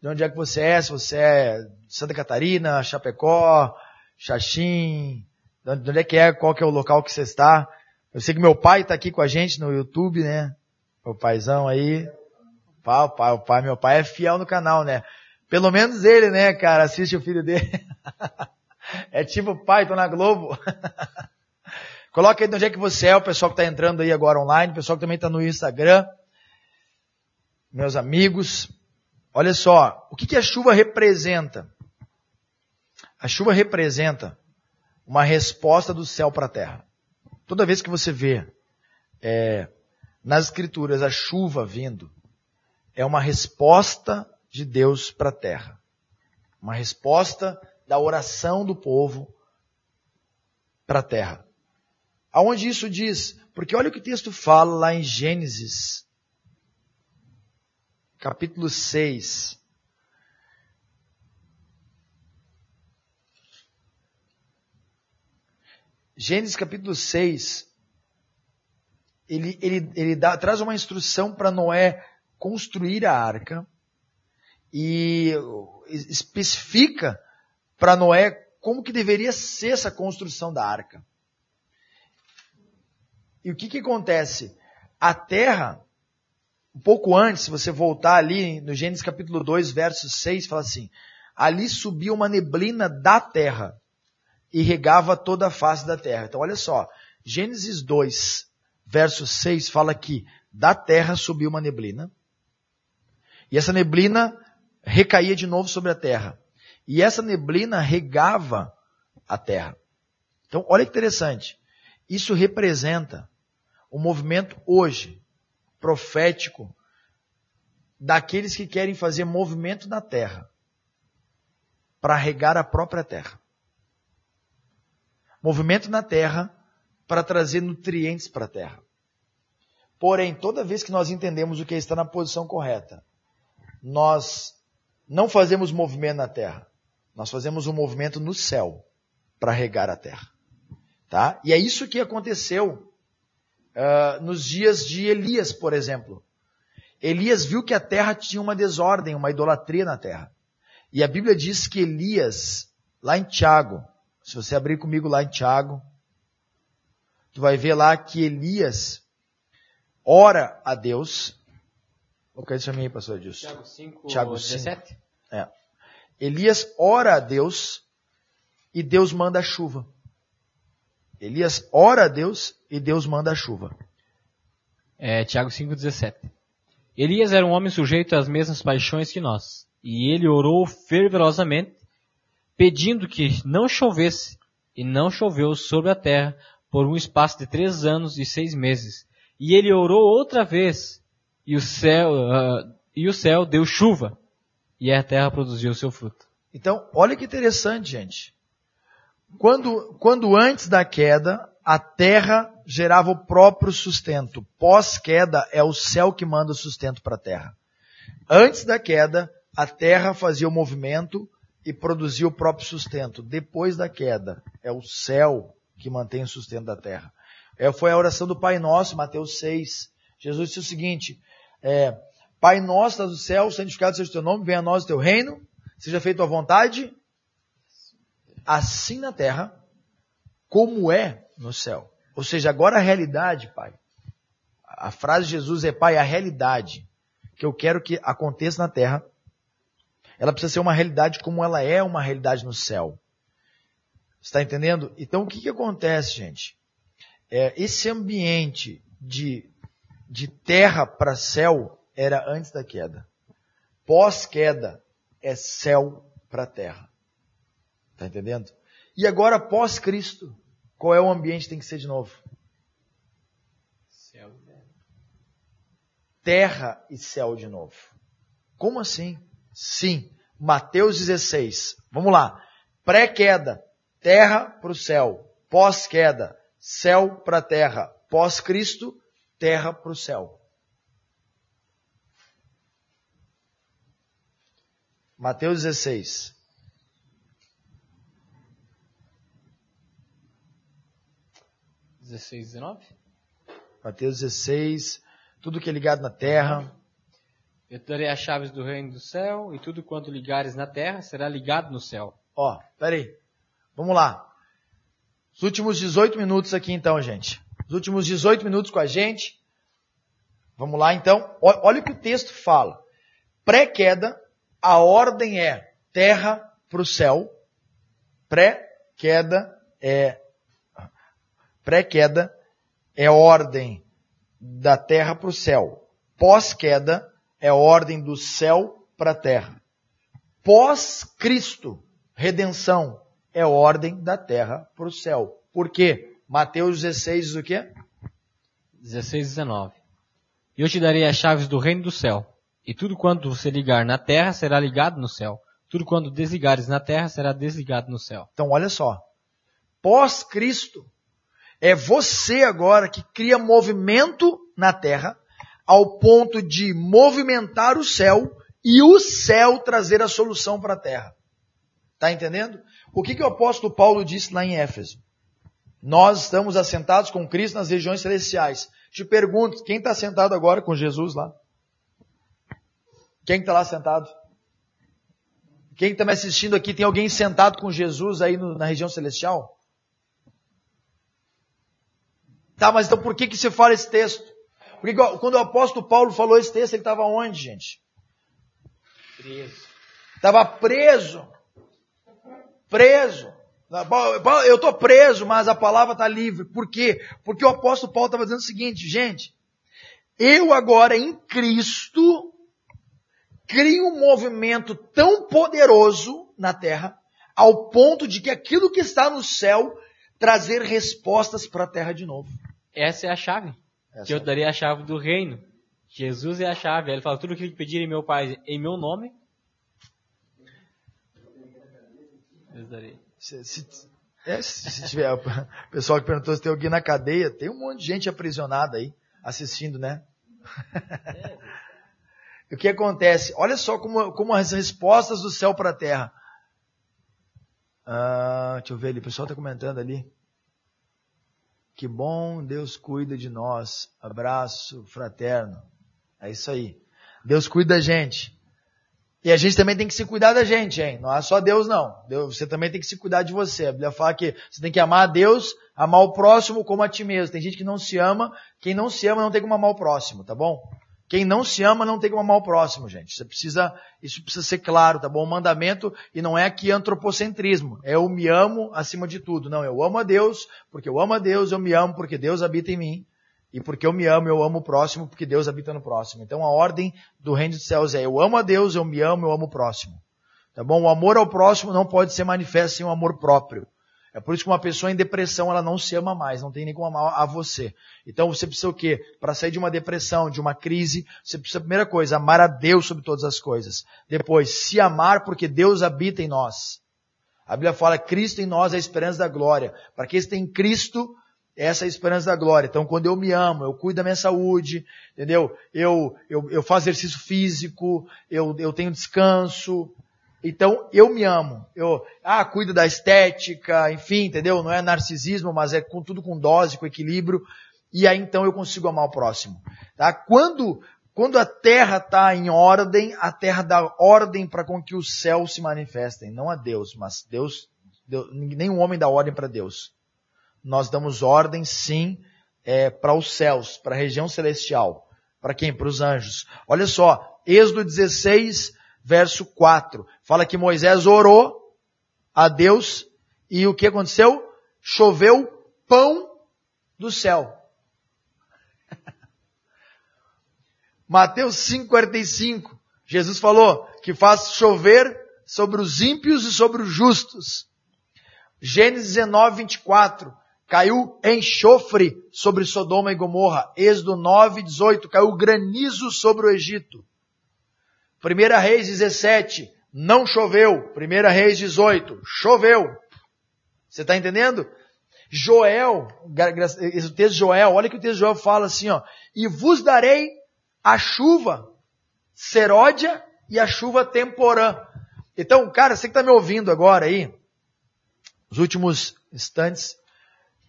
de onde é que você é, se você é Santa Catarina, Chapecó, Xaxim, de onde é que é, qual que é o local que você está. Eu sei que meu pai está aqui com a gente no YouTube, né? Meu paizão aí. O pai, o pai, meu pai é fiel no canal, né? Pelo menos ele, né, cara, assiste o filho dele. é tipo, pai, tô na Globo. Coloca aí de onde é que você é, o pessoal que está entrando aí agora online, o pessoal que também está no Instagram. Meus amigos. Olha só, o que, que a chuva representa? A chuva representa uma resposta do céu para a terra. Toda vez que você vê é, nas escrituras a chuva vindo, é uma resposta de Deus para a terra. Uma resposta da oração do povo para a terra. Aonde isso diz? Porque olha o que o texto fala lá em Gênesis, capítulo 6. Gênesis capítulo 6, ele, ele, ele dá, traz uma instrução para Noé construir a arca e especifica para Noé como que deveria ser essa construção da arca. E o que, que acontece? A terra, um pouco antes, se você voltar ali no Gênesis capítulo 2, verso 6, fala assim: ali subia uma neblina da terra e regava toda a face da terra. Então, olha só, Gênesis 2, verso 6 fala que da terra subiu uma neblina, e essa neblina recaía de novo sobre a terra. E essa neblina regava a terra. Então, olha que interessante. Isso representa o movimento hoje, profético, daqueles que querem fazer movimento na terra para regar a própria terra. Movimento na terra para trazer nutrientes para a terra. Porém, toda vez que nós entendemos o que estar na posição correta, nós não fazemos movimento na terra. Nós fazemos um movimento no céu para regar a terra. Tá? E é isso que aconteceu uh, nos dias de Elias, por exemplo. Elias viu que a terra tinha uma desordem, uma idolatria na terra. E a Bíblia diz que Elias, lá em Tiago, se você abrir comigo lá em Tiago, tu vai ver lá que Elias ora a Deus. O que é isso aí, pastor Edilson? Tiago 5, Tiago 5. 17. É. Elias ora a Deus e Deus manda a chuva. Elias ora a Deus e Deus manda a chuva. É, Tiago 5,17. Elias era um homem sujeito às mesmas paixões que nós, e ele orou fervorosamente, pedindo que não chovesse, e não choveu sobre a terra por um espaço de três anos e seis meses. E ele orou outra vez, e o céu, ah, e o céu deu chuva, e a terra produziu o seu fruto. Então, olha que interessante, gente. quando, quando antes da queda, a terra gerava o próprio sustento. Pós-queda, é o céu que manda o sustento para a terra. Antes da queda, a terra fazia o movimento e produzia o próprio sustento. Depois da queda, é o céu que mantém o sustento da terra. É, foi a oração do Pai Nosso, Mateus 6. Jesus disse o seguinte, é, Pai Nosso, estás no céu, santificado seja o teu nome, venha a nós o teu reino, seja feita a vontade, assim na terra, como é no céu. Ou seja, agora a realidade, Pai. A frase de Jesus é, Pai, a realidade que eu quero que aconteça na terra, ela precisa ser uma realidade como ela é uma realidade no céu. Está entendendo? Então o que, que acontece, gente? É, esse ambiente de, de terra para céu era antes da queda. Pós-queda é céu para terra. Está entendendo? E agora, pós-Cristo, qual é o ambiente que tem que ser de novo? Céu. Terra e céu de novo. Como assim? Sim. Mateus 16. Vamos lá. Pré-queda, terra para o céu. Pós-queda, céu para a terra. Pós-Cristo, terra para o céu. Mateus 16. Dezesseis, dezenove? Mateus 16, tudo que é ligado na terra. Eu te darei as chaves do reino do céu, e tudo quanto ligares na terra será ligado no céu. Ó, peraí. Vamos lá. Os últimos 18 minutos aqui então, gente. Os últimos 18 minutos com a gente. Vamos lá então. Olha o que o texto fala. Pré-queda, a ordem é terra para o céu, pré-queda é pré-queda é ordem da terra para o céu. Pós-queda é ordem do céu para a terra. Pós-Cristo, redenção, é ordem da terra para o céu. Por quê? Mateus 16 diz o quê? 16, 19. E eu te darei as chaves do reino do céu. E tudo quanto você ligar na terra será ligado no céu. Tudo quanto desligares na terra será desligado no céu. Então olha só. Pós-Cristo, é você agora que cria movimento na terra ao ponto de movimentar o céu e o céu trazer a solução para a terra. Tá entendendo? O que, que o apóstolo Paulo disse lá em Éfeso? Nós estamos assentados com Cristo nas regiões celestiais. Te pergunto, quem está sentado agora com Jesus lá? Quem está lá sentado? Quem está me assistindo aqui, tem alguém sentado com Jesus aí no, na região celestial? Tá, mas então por que que você fala esse texto? Porque quando o apóstolo Paulo falou esse texto, ele estava onde, gente? Preso. Estava preso. Preso. Eu estou preso, mas a palavra está livre. Por quê? Porque o apóstolo Paulo estava dizendo o seguinte, gente, eu agora em Cristo cria um movimento tão poderoso na terra, ao ponto de que aquilo que está no céu trazer respostas para a terra de novo. Essa é a chave. Essa que eu é. daria a chave do reino. Jesus é a chave. Ele fala, tudo o que pedirem meu Pai em meu nome, eu darei. Se, se, é, se tiver, o pessoal que perguntou se tem alguém na cadeia, tem um monte de gente aprisionada aí, assistindo, né? O que acontece? Olha só como, como as respostas do céu para a terra. Ah, deixa eu ver ali, o pessoal está comentando ali. Que bom, Deus cuida de nós. Abraço fraterno. É isso aí. Deus cuida da gente. E a gente também tem que se cuidar da gente, hein? Não é só Deus, não. Deus, você também tem que se cuidar de você. A Bíblia fala que você tem que amar a Deus, amar o próximo como a ti mesmo. Tem gente que não se ama. Quem não se ama não tem como amar o próximo, tá bom? Quem não se ama não tem como amar o próximo, gente. Você precisa, isso precisa ser claro, tá bom? O mandamento, e não é aqui antropocentrismo, é eu me amo acima de tudo. Não, eu amo a Deus, porque eu amo a Deus, eu me amo porque Deus habita em mim. E porque eu me amo, eu amo o próximo, porque Deus habita no próximo. Então a ordem do reino dos céus é eu amo a Deus, eu me amo, eu amo o próximo. Tá bom? O amor ao próximo não pode ser manifesto sem o amor próprio. É por isso que uma pessoa em depressão, ela não se ama mais, não tem nem como amar a você. Então você precisa o quê? Para sair de uma depressão, de uma crise, você precisa, primeira coisa, amar a Deus sobre todas as coisas. Depois, se amar porque Deus habita em nós. A Bíblia fala, Cristo em nós é a esperança da glória. Para que têm Cristo, essa é a esperança da glória. Então, quando eu me amo, eu cuido da minha saúde, entendeu? Eu, eu, eu faço exercício físico, eu, eu tenho descanso. Então, eu me amo. Eu, ah, cuido da estética, enfim, entendeu? Não é narcisismo, mas é com tudo com dose, com equilíbrio. E aí, então, eu consigo amar o próximo. Tá? Quando, quando a terra está em ordem, a terra dá ordem para com que os céus se manifestem. Não a Deus, mas Deus, Deus nenhum homem dá ordem para Deus. Nós damos ordem, sim, é, para os céus, para a região celestial. Para quem? Para os anjos. Olha só, Êxodo 16, verso 4. Fala que Moisés orou a Deus e o que aconteceu? Choveu pão do céu. Mateus 5,45, Jesus falou que faz chover sobre os ímpios e sobre os justos. Gênesis 19, 24, caiu enxofre sobre Sodoma e Gomorra. Êxodo 9, 18, caiu granizo sobre o Egito. 1 Reis 17, não choveu. 1 Reis 18, choveu. Você está entendendo? Joel, o texto de Joel, olha que o texto de Joel fala assim, ó, e vos darei a chuva seródia e a chuva temporã. Então, cara, você que está me ouvindo agora aí, os últimos instantes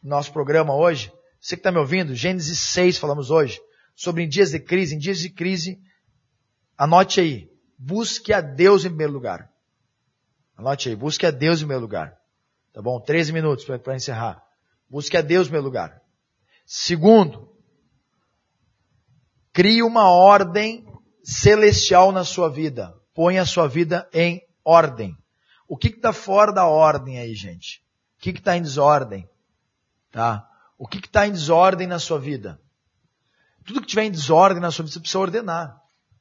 nosso programa hoje, você que está me ouvindo, Gênesis 6 falamos hoje, sobre em dias de crise, em dias de crise, anote aí, busque a Deus em primeiro lugar. Anote aí, busque a Deus em primeiro lugar. Tá bom? 13 minutos para encerrar. Busque a Deus em primeiro lugar. Segundo, Crie uma ordem celestial na sua vida. Põe a sua vida em ordem. O que está fora da ordem aí, gente? O que está em desordem? Tá? O que está em desordem na sua vida? Tudo que tiver em desordem na sua vida, você precisa ordenar.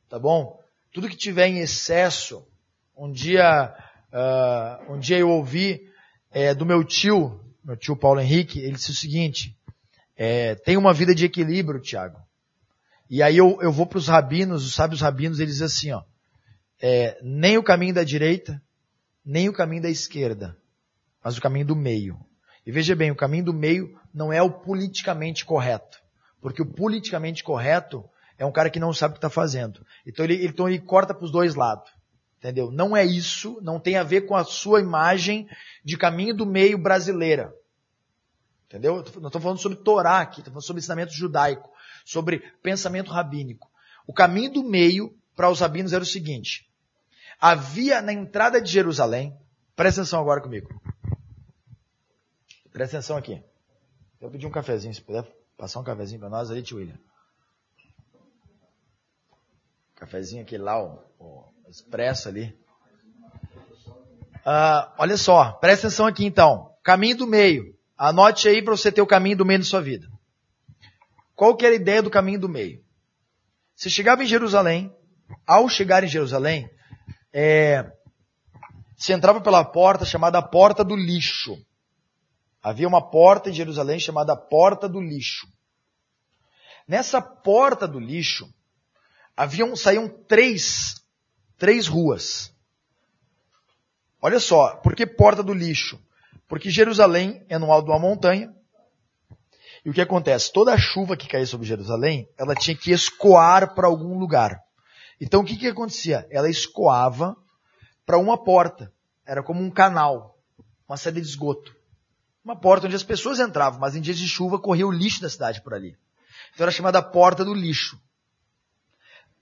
Tá bom? Tudo que tiver em excesso. Um dia, uh, um dia eu ouvi é, do meu tio, meu tio Paulo Henrique, ele disse o seguinte, é, tem uma vida de equilíbrio, Tiago. E aí eu, eu vou para os rabinos, os sábios rabinos, eles dizem assim, ó, é, nem o caminho da direita, nem o caminho da esquerda, mas o caminho do meio. E veja bem, o caminho do meio não é o politicamente correto. Porque o politicamente correto é um cara que não sabe o que está fazendo. Então ele, então ele corta para os dois lados. Entendeu? Não é isso, não tem a ver com a sua imagem de caminho do meio brasileira. Entendeu? Não estou falando sobre Torá aqui, estou falando sobre ensinamento judaico sobre pensamento rabínico. O caminho do meio para os rabinos era o seguinte: havia na entrada de Jerusalém, presta atenção agora comigo. Presta atenção aqui. Eu pedi um cafezinho, se puder passar um cafezinho para nós ali, tio William. Cafezinho aqui lá, o, o expresso ali. Uh, olha só, presta atenção aqui então. Caminho do meio. Anote aí para você ter o caminho do meio da sua vida. Qual que era a ideia do caminho do meio? Você chegava em Jerusalém, ao chegar em Jerusalém, é, você entrava pela porta chamada Porta do Lixo. Havia uma porta em Jerusalém chamada Porta do Lixo. Nessa Porta do Lixo, haviam, saíam três, três ruas. Olha só, por que Porta do Lixo? Porque Jerusalém é no alto de uma montanha, e o que acontece? Toda a chuva que caía sobre Jerusalém, ela tinha que escoar para algum lugar. Então o que, que acontecia? Ela escoava para uma porta. Era como um canal, uma saída de esgoto. Uma porta onde as pessoas entravam, mas em dias de chuva corria o lixo da cidade por ali. Então era chamada porta do lixo.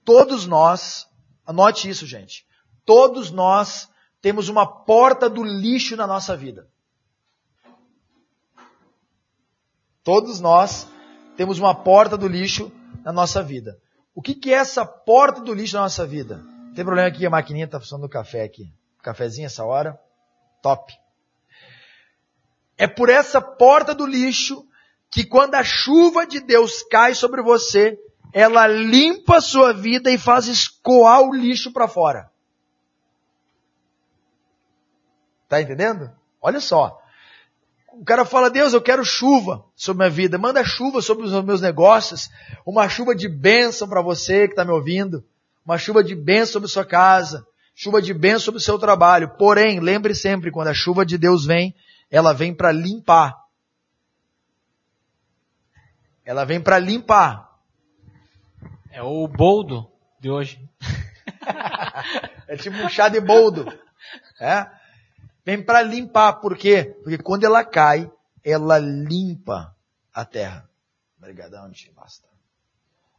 Todos nós, anote isso, gente. Todos nós temos uma porta do lixo na nossa vida. Todos nós temos uma porta do lixo na nossa vida. O que, que é essa porta do lixo na nossa vida? Tem problema aqui, a maquininha está funcionando o café aqui. Cafezinho essa hora? Top. É por essa porta do lixo que quando a chuva de Deus cai sobre você, ela limpa a sua vida e faz escoar o lixo para fora. Tá entendendo? Olha só o cara fala, Deus, eu quero chuva sobre minha vida. Manda chuva sobre os meus negócios. Uma chuva de bênção para você que está me ouvindo. Uma chuva de bênção sobre sua casa. chuva de bênção sobre o seu trabalho. Porém, lembre sempre, quando a chuva de Deus vem, ela vem para limpar. Ela vem para limpar. É o boldo de hoje. é tipo um chá de boldo. É? Vem para limpar. Por quê? Porque quando ela cai, ela limpa a terra. Obrigadão, basta.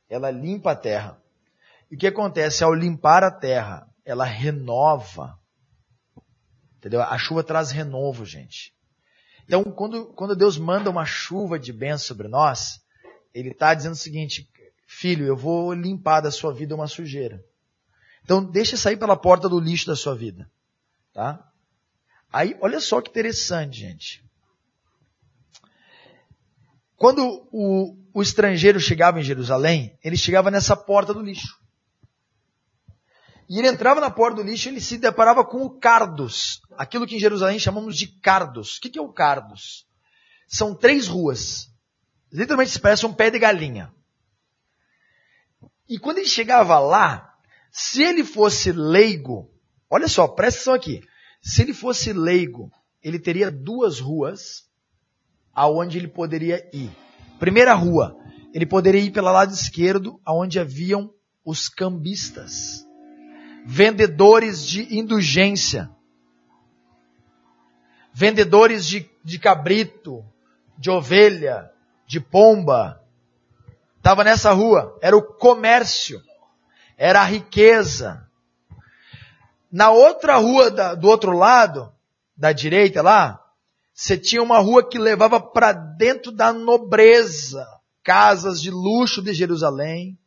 Ela limpa a terra. E o que acontece? Ao limpar a terra, ela renova. Entendeu? A chuva traz renovo, gente. Então, quando, quando Deus manda uma chuva de bênção sobre nós, Ele está dizendo o seguinte, filho, eu vou limpar da sua vida uma sujeira. Então, deixa sair pela porta do lixo da sua vida. Tá? Aí, olha só que interessante, gente. Quando o, o estrangeiro chegava em Jerusalém, ele chegava nessa porta do lixo. E ele entrava na porta do lixo e ele se deparava com o cardos. Aquilo que em Jerusalém chamamos de cardos. O que é o cardos? São três ruas. Literalmente se parece um pé de galinha. E quando ele chegava lá, se ele fosse leigo, olha só, presta atenção aqui. Se ele fosse leigo, ele teria duas ruas aonde ele poderia ir. Primeira rua, ele poderia ir pelo lado esquerdo, aonde haviam os cambistas vendedores de indulgência, vendedores de, de cabrito, de ovelha, de pomba. Estava nessa rua, era o comércio, era a riqueza. Na outra rua da, do outro lado, da direita lá, você tinha uma rua que levava para dentro da nobreza, casas de luxo de Jerusalém.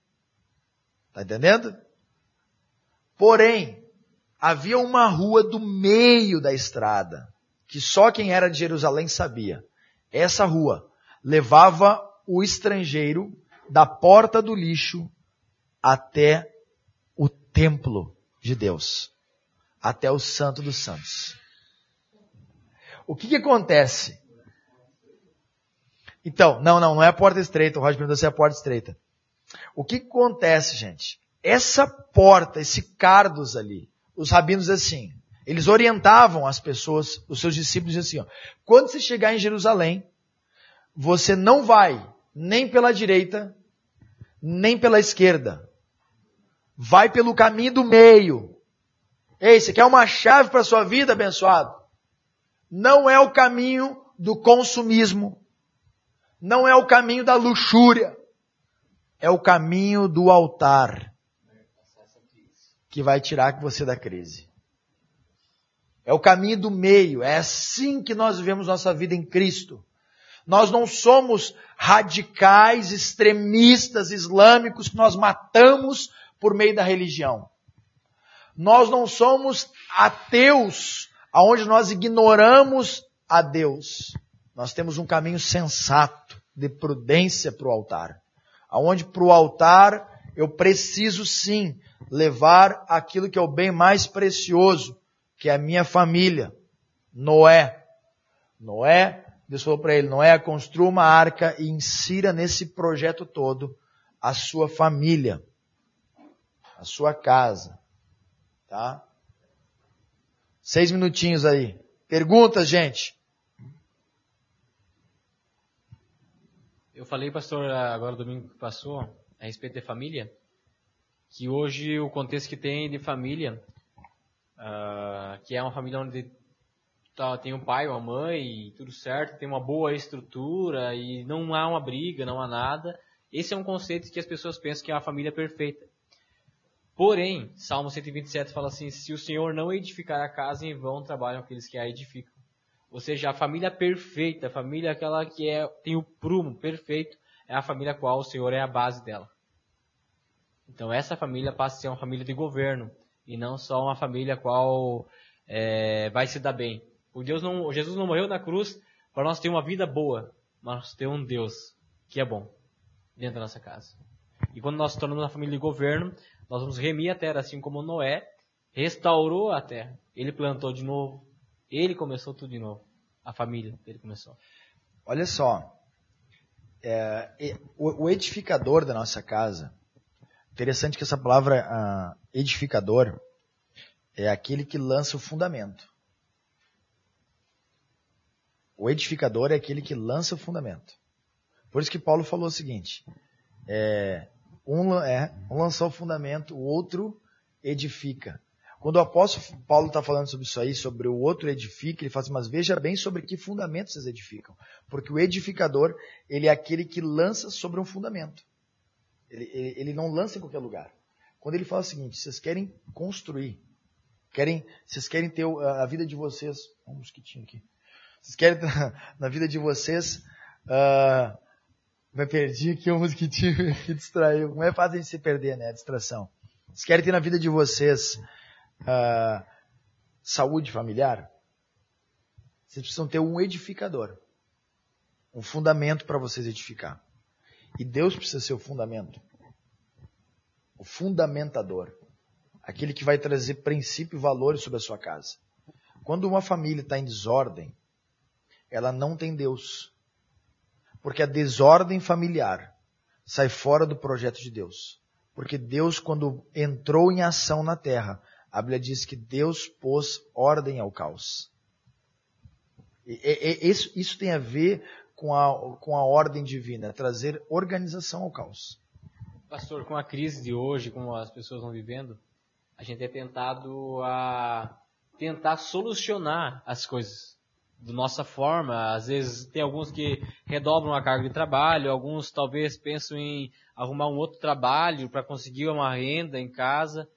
Tá entendendo? Porém, havia uma rua do meio da estrada, que só quem era de Jerusalém sabia. Essa rua levava o estrangeiro da porta do lixo até o templo de Deus, até o Santo dos Santos. O que, que acontece? Então, não, não, não é a porta estreita. O Roger perguntou se é a porta estreita. O que, que acontece, gente? Essa porta, esse cardos ali, os rabinos assim, eles orientavam as pessoas, os seus discípulos assim, ó, quando você chegar em Jerusalém, você não vai nem pela direita, nem pela esquerda. Vai pelo caminho do meio. Ei, você quer uma chave para sua vida, abençoado? Não é o caminho do consumismo. Não é o caminho da luxúria. É o caminho do altar que vai tirar você da crise. É o caminho do meio. É assim que nós vivemos nossa vida em Cristo. Nós não somos radicais, extremistas, islâmicos que nós matamos por meio da religião. Nós não somos ateus, aonde nós ignoramos a Deus. Nós temos um caminho sensato de prudência para o altar. Aonde para o altar eu preciso sim levar aquilo que é o bem mais precioso, que é a minha família. Noé. Noé, Deus falou para ele, Noé, construa uma arca e insira nesse projeto todo a sua família, a sua casa. Tá? Seis minutinhos aí. Perguntas, gente? Eu falei, pastor, agora domingo que passou, a respeito de família, que hoje o contexto que tem de família, uh, que é uma família onde tá, tem um pai, uma mãe, tudo certo, tem uma boa estrutura e não há uma briga, não há nada. Esse é um conceito que as pessoas pensam que é uma família perfeita. Porém, Salmo 127 fala assim: se o Senhor não edificar a casa, em vão trabalham aqueles que a edificam. Ou seja, a família perfeita, a família aquela que é, tem o prumo perfeito, é a família qual o Senhor é a base dela. Então essa família passa a ser uma família de governo e não só uma família qual é, vai se dar bem. O Deus não, Jesus não morreu na cruz para nós ter uma vida boa, mas ter um Deus que é bom dentro da nossa casa. E quando nós tornamos uma família de governo, nós vamos remir a terra, assim como Noé restaurou a terra. Ele plantou de novo, ele começou tudo de novo. A família dele começou. Olha só, é, o edificador da nossa casa, Interessante que essa palavra uh, edificador, é aquele que lança o fundamento. O edificador é aquele que lança o fundamento. Por isso que Paulo falou o seguinte: é, um, é, um lançou o fundamento, o outro edifica. Quando o apóstolo Paulo está falando sobre isso aí, sobre o outro edifica, ele fala assim, mas veja bem sobre que fundamentos vocês edificam. Porque o edificador, ele é aquele que lança sobre um fundamento. Ele, ele, ele não lança em qualquer lugar. Quando ele fala o seguinte, vocês querem construir, querem, vocês querem ter a vida de vocês, um mosquitinho aqui, vocês querem ter na vida de vocês, uh, vai perder aqui um mosquitinho que distraiu. Não é fácil gente se perder, né, a distração. Vocês querem ter na vida de vocês uh, saúde familiar, vocês precisam ter um edificador. Um fundamento para vocês edificar. E Deus precisa ser o fundamento. O fundamentador. Aquele que vai trazer princípio e valores sobre a sua casa. Quando uma família está em desordem, ela não tem Deus. Porque a desordem familiar sai fora do projeto de Deus. Porque Deus, quando entrou em ação na terra, a Bíblia diz que Deus pôs ordem ao caos. E, e, isso, isso tem a ver com a, com a ordem divina, trazer organização ao caos. Pastor, com a crise de hoje, como as pessoas estão vivendo, a gente é tentado a tentar solucionar as coisas da nossa forma. Às vezes tem alguns que redobram a carga de trabalho, alguns talvez pensam em arrumar um outro trabalho para conseguir uma renda em casa.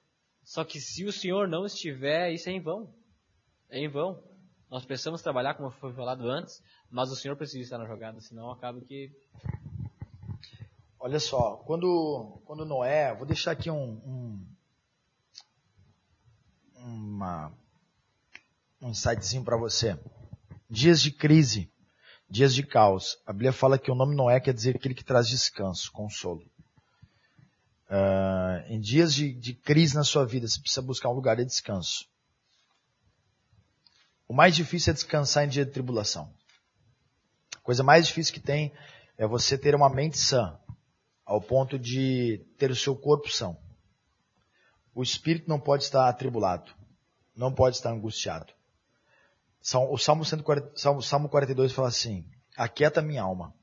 Só que se o Senhor não estiver, isso é em vão. É em vão. Nós precisamos trabalhar, como foi falado antes, mas o Senhor precisa estar na jogada, senão acaba que. Olha só, quando, quando Noé, vou deixar aqui um, um uma, um insightzinho para você. Dias de crise, dias de caos. A Bíblia fala que o nome Noé quer dizer aquele que traz descanso, consolo. Uh, em dias de, de crise na sua vida, você precisa buscar um lugar de descanso. O mais difícil é descansar em dia de tribulação. A coisa mais difícil que tem é você ter uma mente sã, ao ponto de ter o seu corpo são. O espírito não pode estar atribulado, não pode estar angustiado. O Salmo, 140, Salmo, Salmo 42 fala assim: Aquieta minha alma.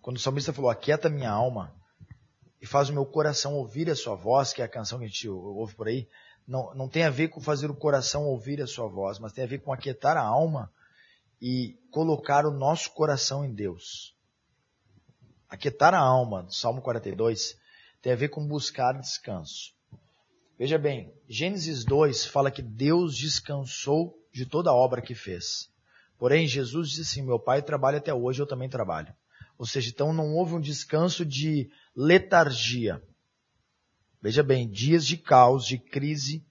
Quando o salmista falou, Aquieta minha alma, e faz o meu coração ouvir a sua voz, que é a canção que a gente ouve por aí, não, não tem a ver com fazer o coração ouvir a sua voz, mas tem a ver com aquietar a alma e colocar o nosso coração em Deus. Aquietar a alma, Salmo 42, tem a ver com buscar descanso. Veja bem, Gênesis 2 fala que Deus descansou de toda a obra que fez. Porém, Jesus disse assim: Meu pai trabalha até hoje, eu também trabalho. Ou seja, então não houve um descanso de letargia. Veja bem, dias de caos, de crise,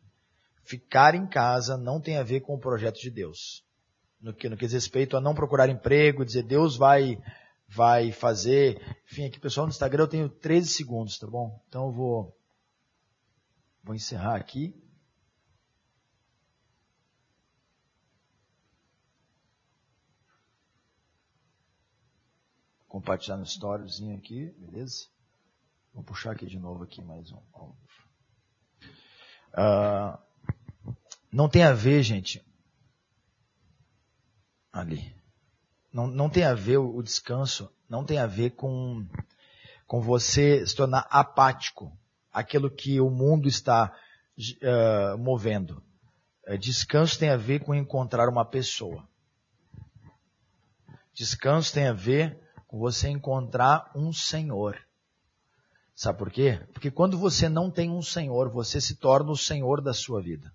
ficar em casa não tem a ver com o projeto de Deus. No que, no que diz respeito a não procurar emprego, dizer Deus vai, vai fazer. Enfim, aqui pessoal no Instagram eu tenho 13 segundos, tá bom? Então eu vou, vou encerrar aqui. Compartilhar no storyzinho aqui, beleza? Vou puxar aqui de novo aqui mais um. Uh, não tem a ver, gente. Ali. Não, não tem a ver o, descanso, não tem a ver com, com você se tornar apático. Aquilo que o mundo está uh, movendo. Uh, descanso tem a ver com encontrar uma pessoa. Descanso tem a ver você encontrar um Senhor. Sabe por quê? Porque quando você não tem um Senhor, você se torna o Senhor da sua vida.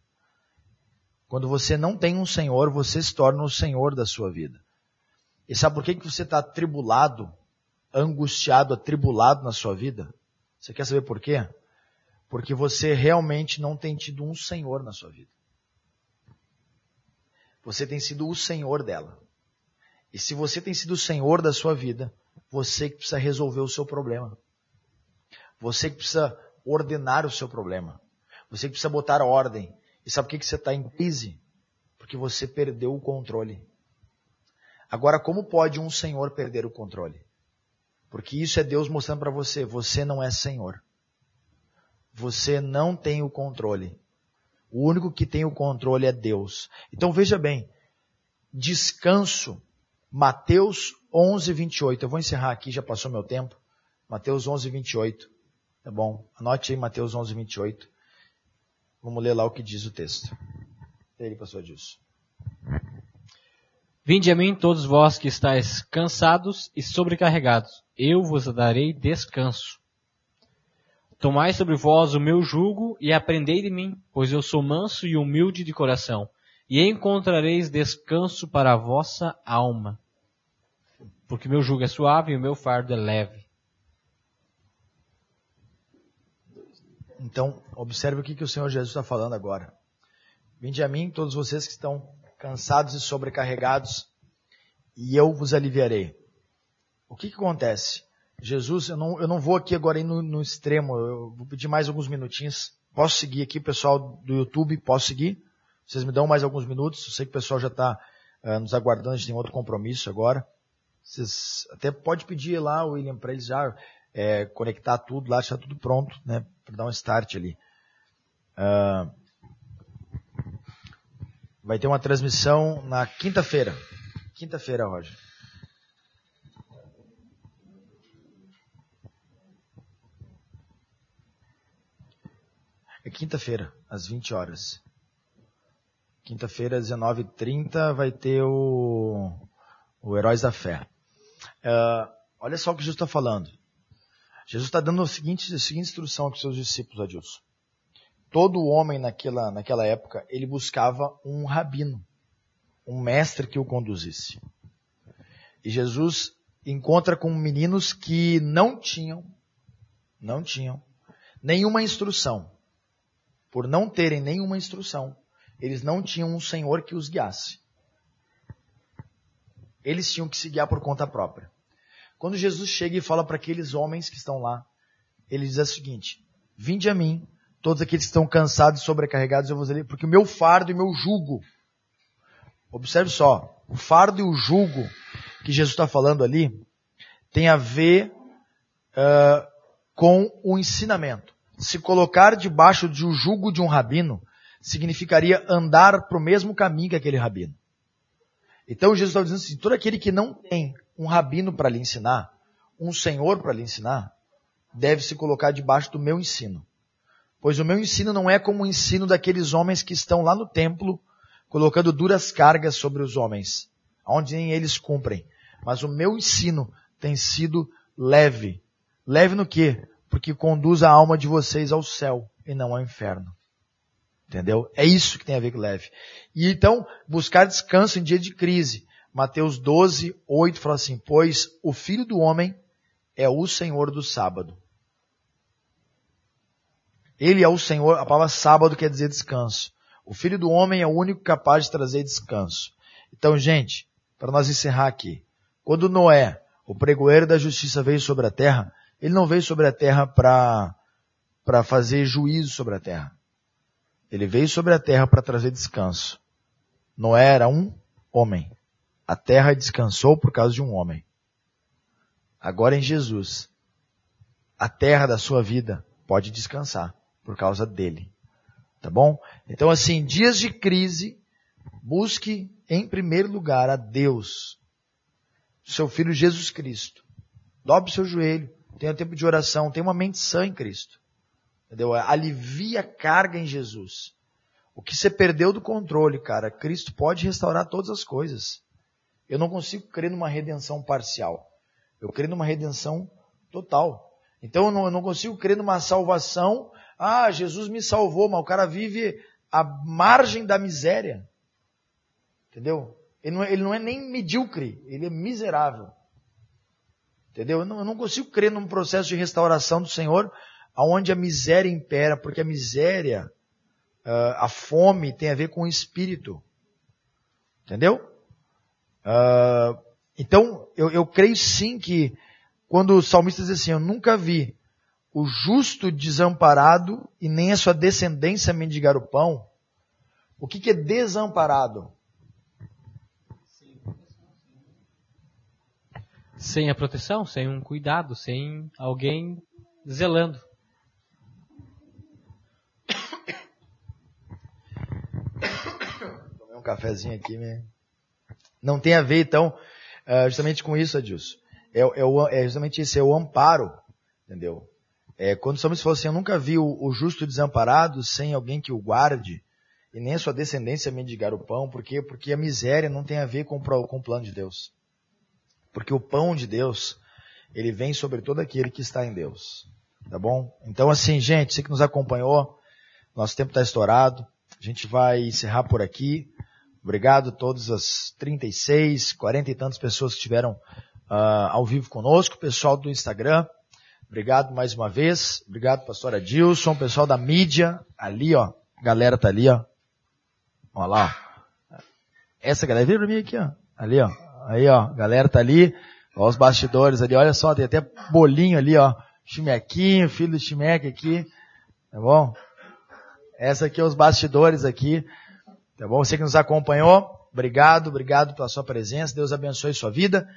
Quando você não tem um Senhor, você se torna o Senhor da sua vida. E sabe por que, que você está atribulado, angustiado, atribulado na sua vida? Você quer saber por quê? Porque você realmente não tem tido um Senhor na sua vida. Você tem sido o Senhor dela. E se você tem sido o senhor da sua vida, você que precisa resolver o seu problema. Você que precisa ordenar o seu problema. Você que precisa botar ordem. E sabe por que você está em crise? Porque você perdeu o controle. Agora, como pode um senhor perder o controle? Porque isso é Deus mostrando para você, você não é senhor. Você não tem o controle. O único que tem o controle é Deus. Então veja bem, descanso, Mateus 11, 28. Eu vou encerrar aqui, já passou meu tempo. Mateus 11, 28. Tá bom? Anote aí Mateus 11, 28. Vamos ler lá o que diz o texto. Ele, pastor Dilson. Vinde a mim todos vós que estáis cansados e sobrecarregados, eu vos darei descanso. Tomai sobre vós o meu jugo e aprendei de mim, pois eu sou manso e humilde de coração, e encontrareis descanso para a vossa alma. Porque meu jugo é suave e o meu fardo é leve. Então, observe o que, que o Senhor Jesus está falando agora. Vinde a mim, todos vocês que estão cansados e sobrecarregados, e eu vos aliviarei. O que, que acontece? Jesus, eu não, eu não vou aqui agora no, no extremo, eu vou pedir mais alguns minutinhos. Posso seguir aqui, pessoal do YouTube? Posso seguir? Vocês me dão mais alguns minutos? Eu sei que o pessoal já está uh, nos aguardando, a gente tem outro compromisso agora. Vocês até pode pedir lá, William, para eles já é, conectar tudo lá, deixar tudo pronto, né, para dar um start ali. Uh, vai ter uma transmissão na quinta-feira. Quinta-feira, Roger. É quinta-feira, às 20 horas. Quinta-feira, às 19h30, vai ter o, o Heróis da Fé. Uh, olha só o que Jesus está falando. Jesus está dando a seguinte, a seguinte instrução para os seus discípulos, Adilson. Todo homem naquela, naquela época, ele buscava um rabino, um mestre que o conduzisse. E Jesus encontra com meninos que não tinham, não tinham nenhuma instrução por não terem nenhuma instrução, eles não tinham um Senhor que os guiasse. Eles tinham que se guiar por conta própria. Quando Jesus chega e fala para aqueles homens que estão lá, ele diz o seguinte: Vinde a mim, todos aqueles que estão cansados e sobrecarregados, eu vos darei, porque o meu fardo e o meu jugo. Observe só, o fardo e o jugo que Jesus está falando ali tem a ver uh, com o ensinamento se colocar debaixo de um jugo de um rabino significaria andar para o mesmo caminho que aquele rabino. Então Jesus está dizendo assim, todo aquele que não tem um rabino para lhe ensinar, um senhor para lhe ensinar, deve se colocar debaixo do meu ensino. Pois o meu ensino não é como o ensino daqueles homens que estão lá no templo, colocando duras cargas sobre os homens, onde nem eles cumprem. Mas o meu ensino tem sido leve. Leve no quê? porque conduz a alma de vocês ao céu e não ao inferno. Entendeu? É isso que tem a ver com leve. E então, buscar descanso em dia de crise. Mateus 12, 8 fala assim, pois o Filho do Homem é o Senhor do sábado. Ele é o Senhor, a palavra sábado quer dizer descanso. O Filho do Homem é o único capaz de trazer descanso. Então, gente, para nós encerrar aqui, quando Noé, o pregoeiro da justiça, veio sobre a terra, ele não veio sobre a terra para fazer juízo sobre a terra. Ele veio sobre a terra para trazer descanso. Noé era um homem. A terra descansou por causa de um homem. Agora em Jesus, a terra da sua vida pode descansar por causa dele. Tá bom? Então assim, dias de crise, busque em primeiro lugar a Deus, seu Filho Jesus Cristo. Dobre seu joelho, tenha tempo de oração, tenha uma mente sã em Cristo. Entendeu? Alivia a carga em Jesus. O que você perdeu do controle, cara, Cristo pode restaurar todas as coisas. Eu não consigo crer numa redenção parcial. Eu creio numa redenção total. Então eu não, eu não consigo crer numa salvação. Ah, Jesus me salvou, mas o cara vive à margem da miséria. Entendeu? Ele não, é, ele não é nem medíocre, ele é miserável. Entendeu? Eu não, eu não consigo crer num processo de restauração do Senhor onde a miséria impera, porque a miséria, uh, a fome tem a ver com o espírito. Entendeu? Uh, então, eu, eu creio sim que quando o salmista diz assim, eu nunca vi o justo desamparado e nem a sua descendência mendigar o pão. O que, que é desamparado? sem a proteção, sem um cuidado, sem alguém zelando. Um cafezinho aqui, né? Não tem a ver, então, uh, justamente com isso, Adilson. É, é, é justamente isso, é o amparo, entendeu? É, quando somos falou assim, eu nunca vi o, o, justo desamparado sem alguém que o guarde, e nem sua descendência mendigar o pão, por quê? Porque a miséria não tem a ver com, com o plano de Deus. Porque o pão de Deus, ele vem sobre todo aquele que está em Deus. Tá bom? Então assim, gente, você que nos acompanhou, nosso tempo está estourado. A gente vai encerrar por aqui. Obrigado a todas as 36, 40 e tantas pessoas que estiveram uh, ao vivo conosco, pessoal do Instagram. Obrigado mais uma vez. Obrigado, pastor Adilson, pessoal da mídia. Ali, ó. A galera tá ali, ó. Olha lá. Essa galera, vira pra mim aqui, ó. Ali, ó. Aí, ó. A galera tá ali. Ó, os bastidores ali. Olha só, tem até bolinho ali, ó. Chimequinho, filho do Chimeque aqui. Tá bom? Essa aqui é os bastidores aqui. Tá bom? Você que nos acompanhou, obrigado, obrigado pela sua presença. Deus abençoe sua vida.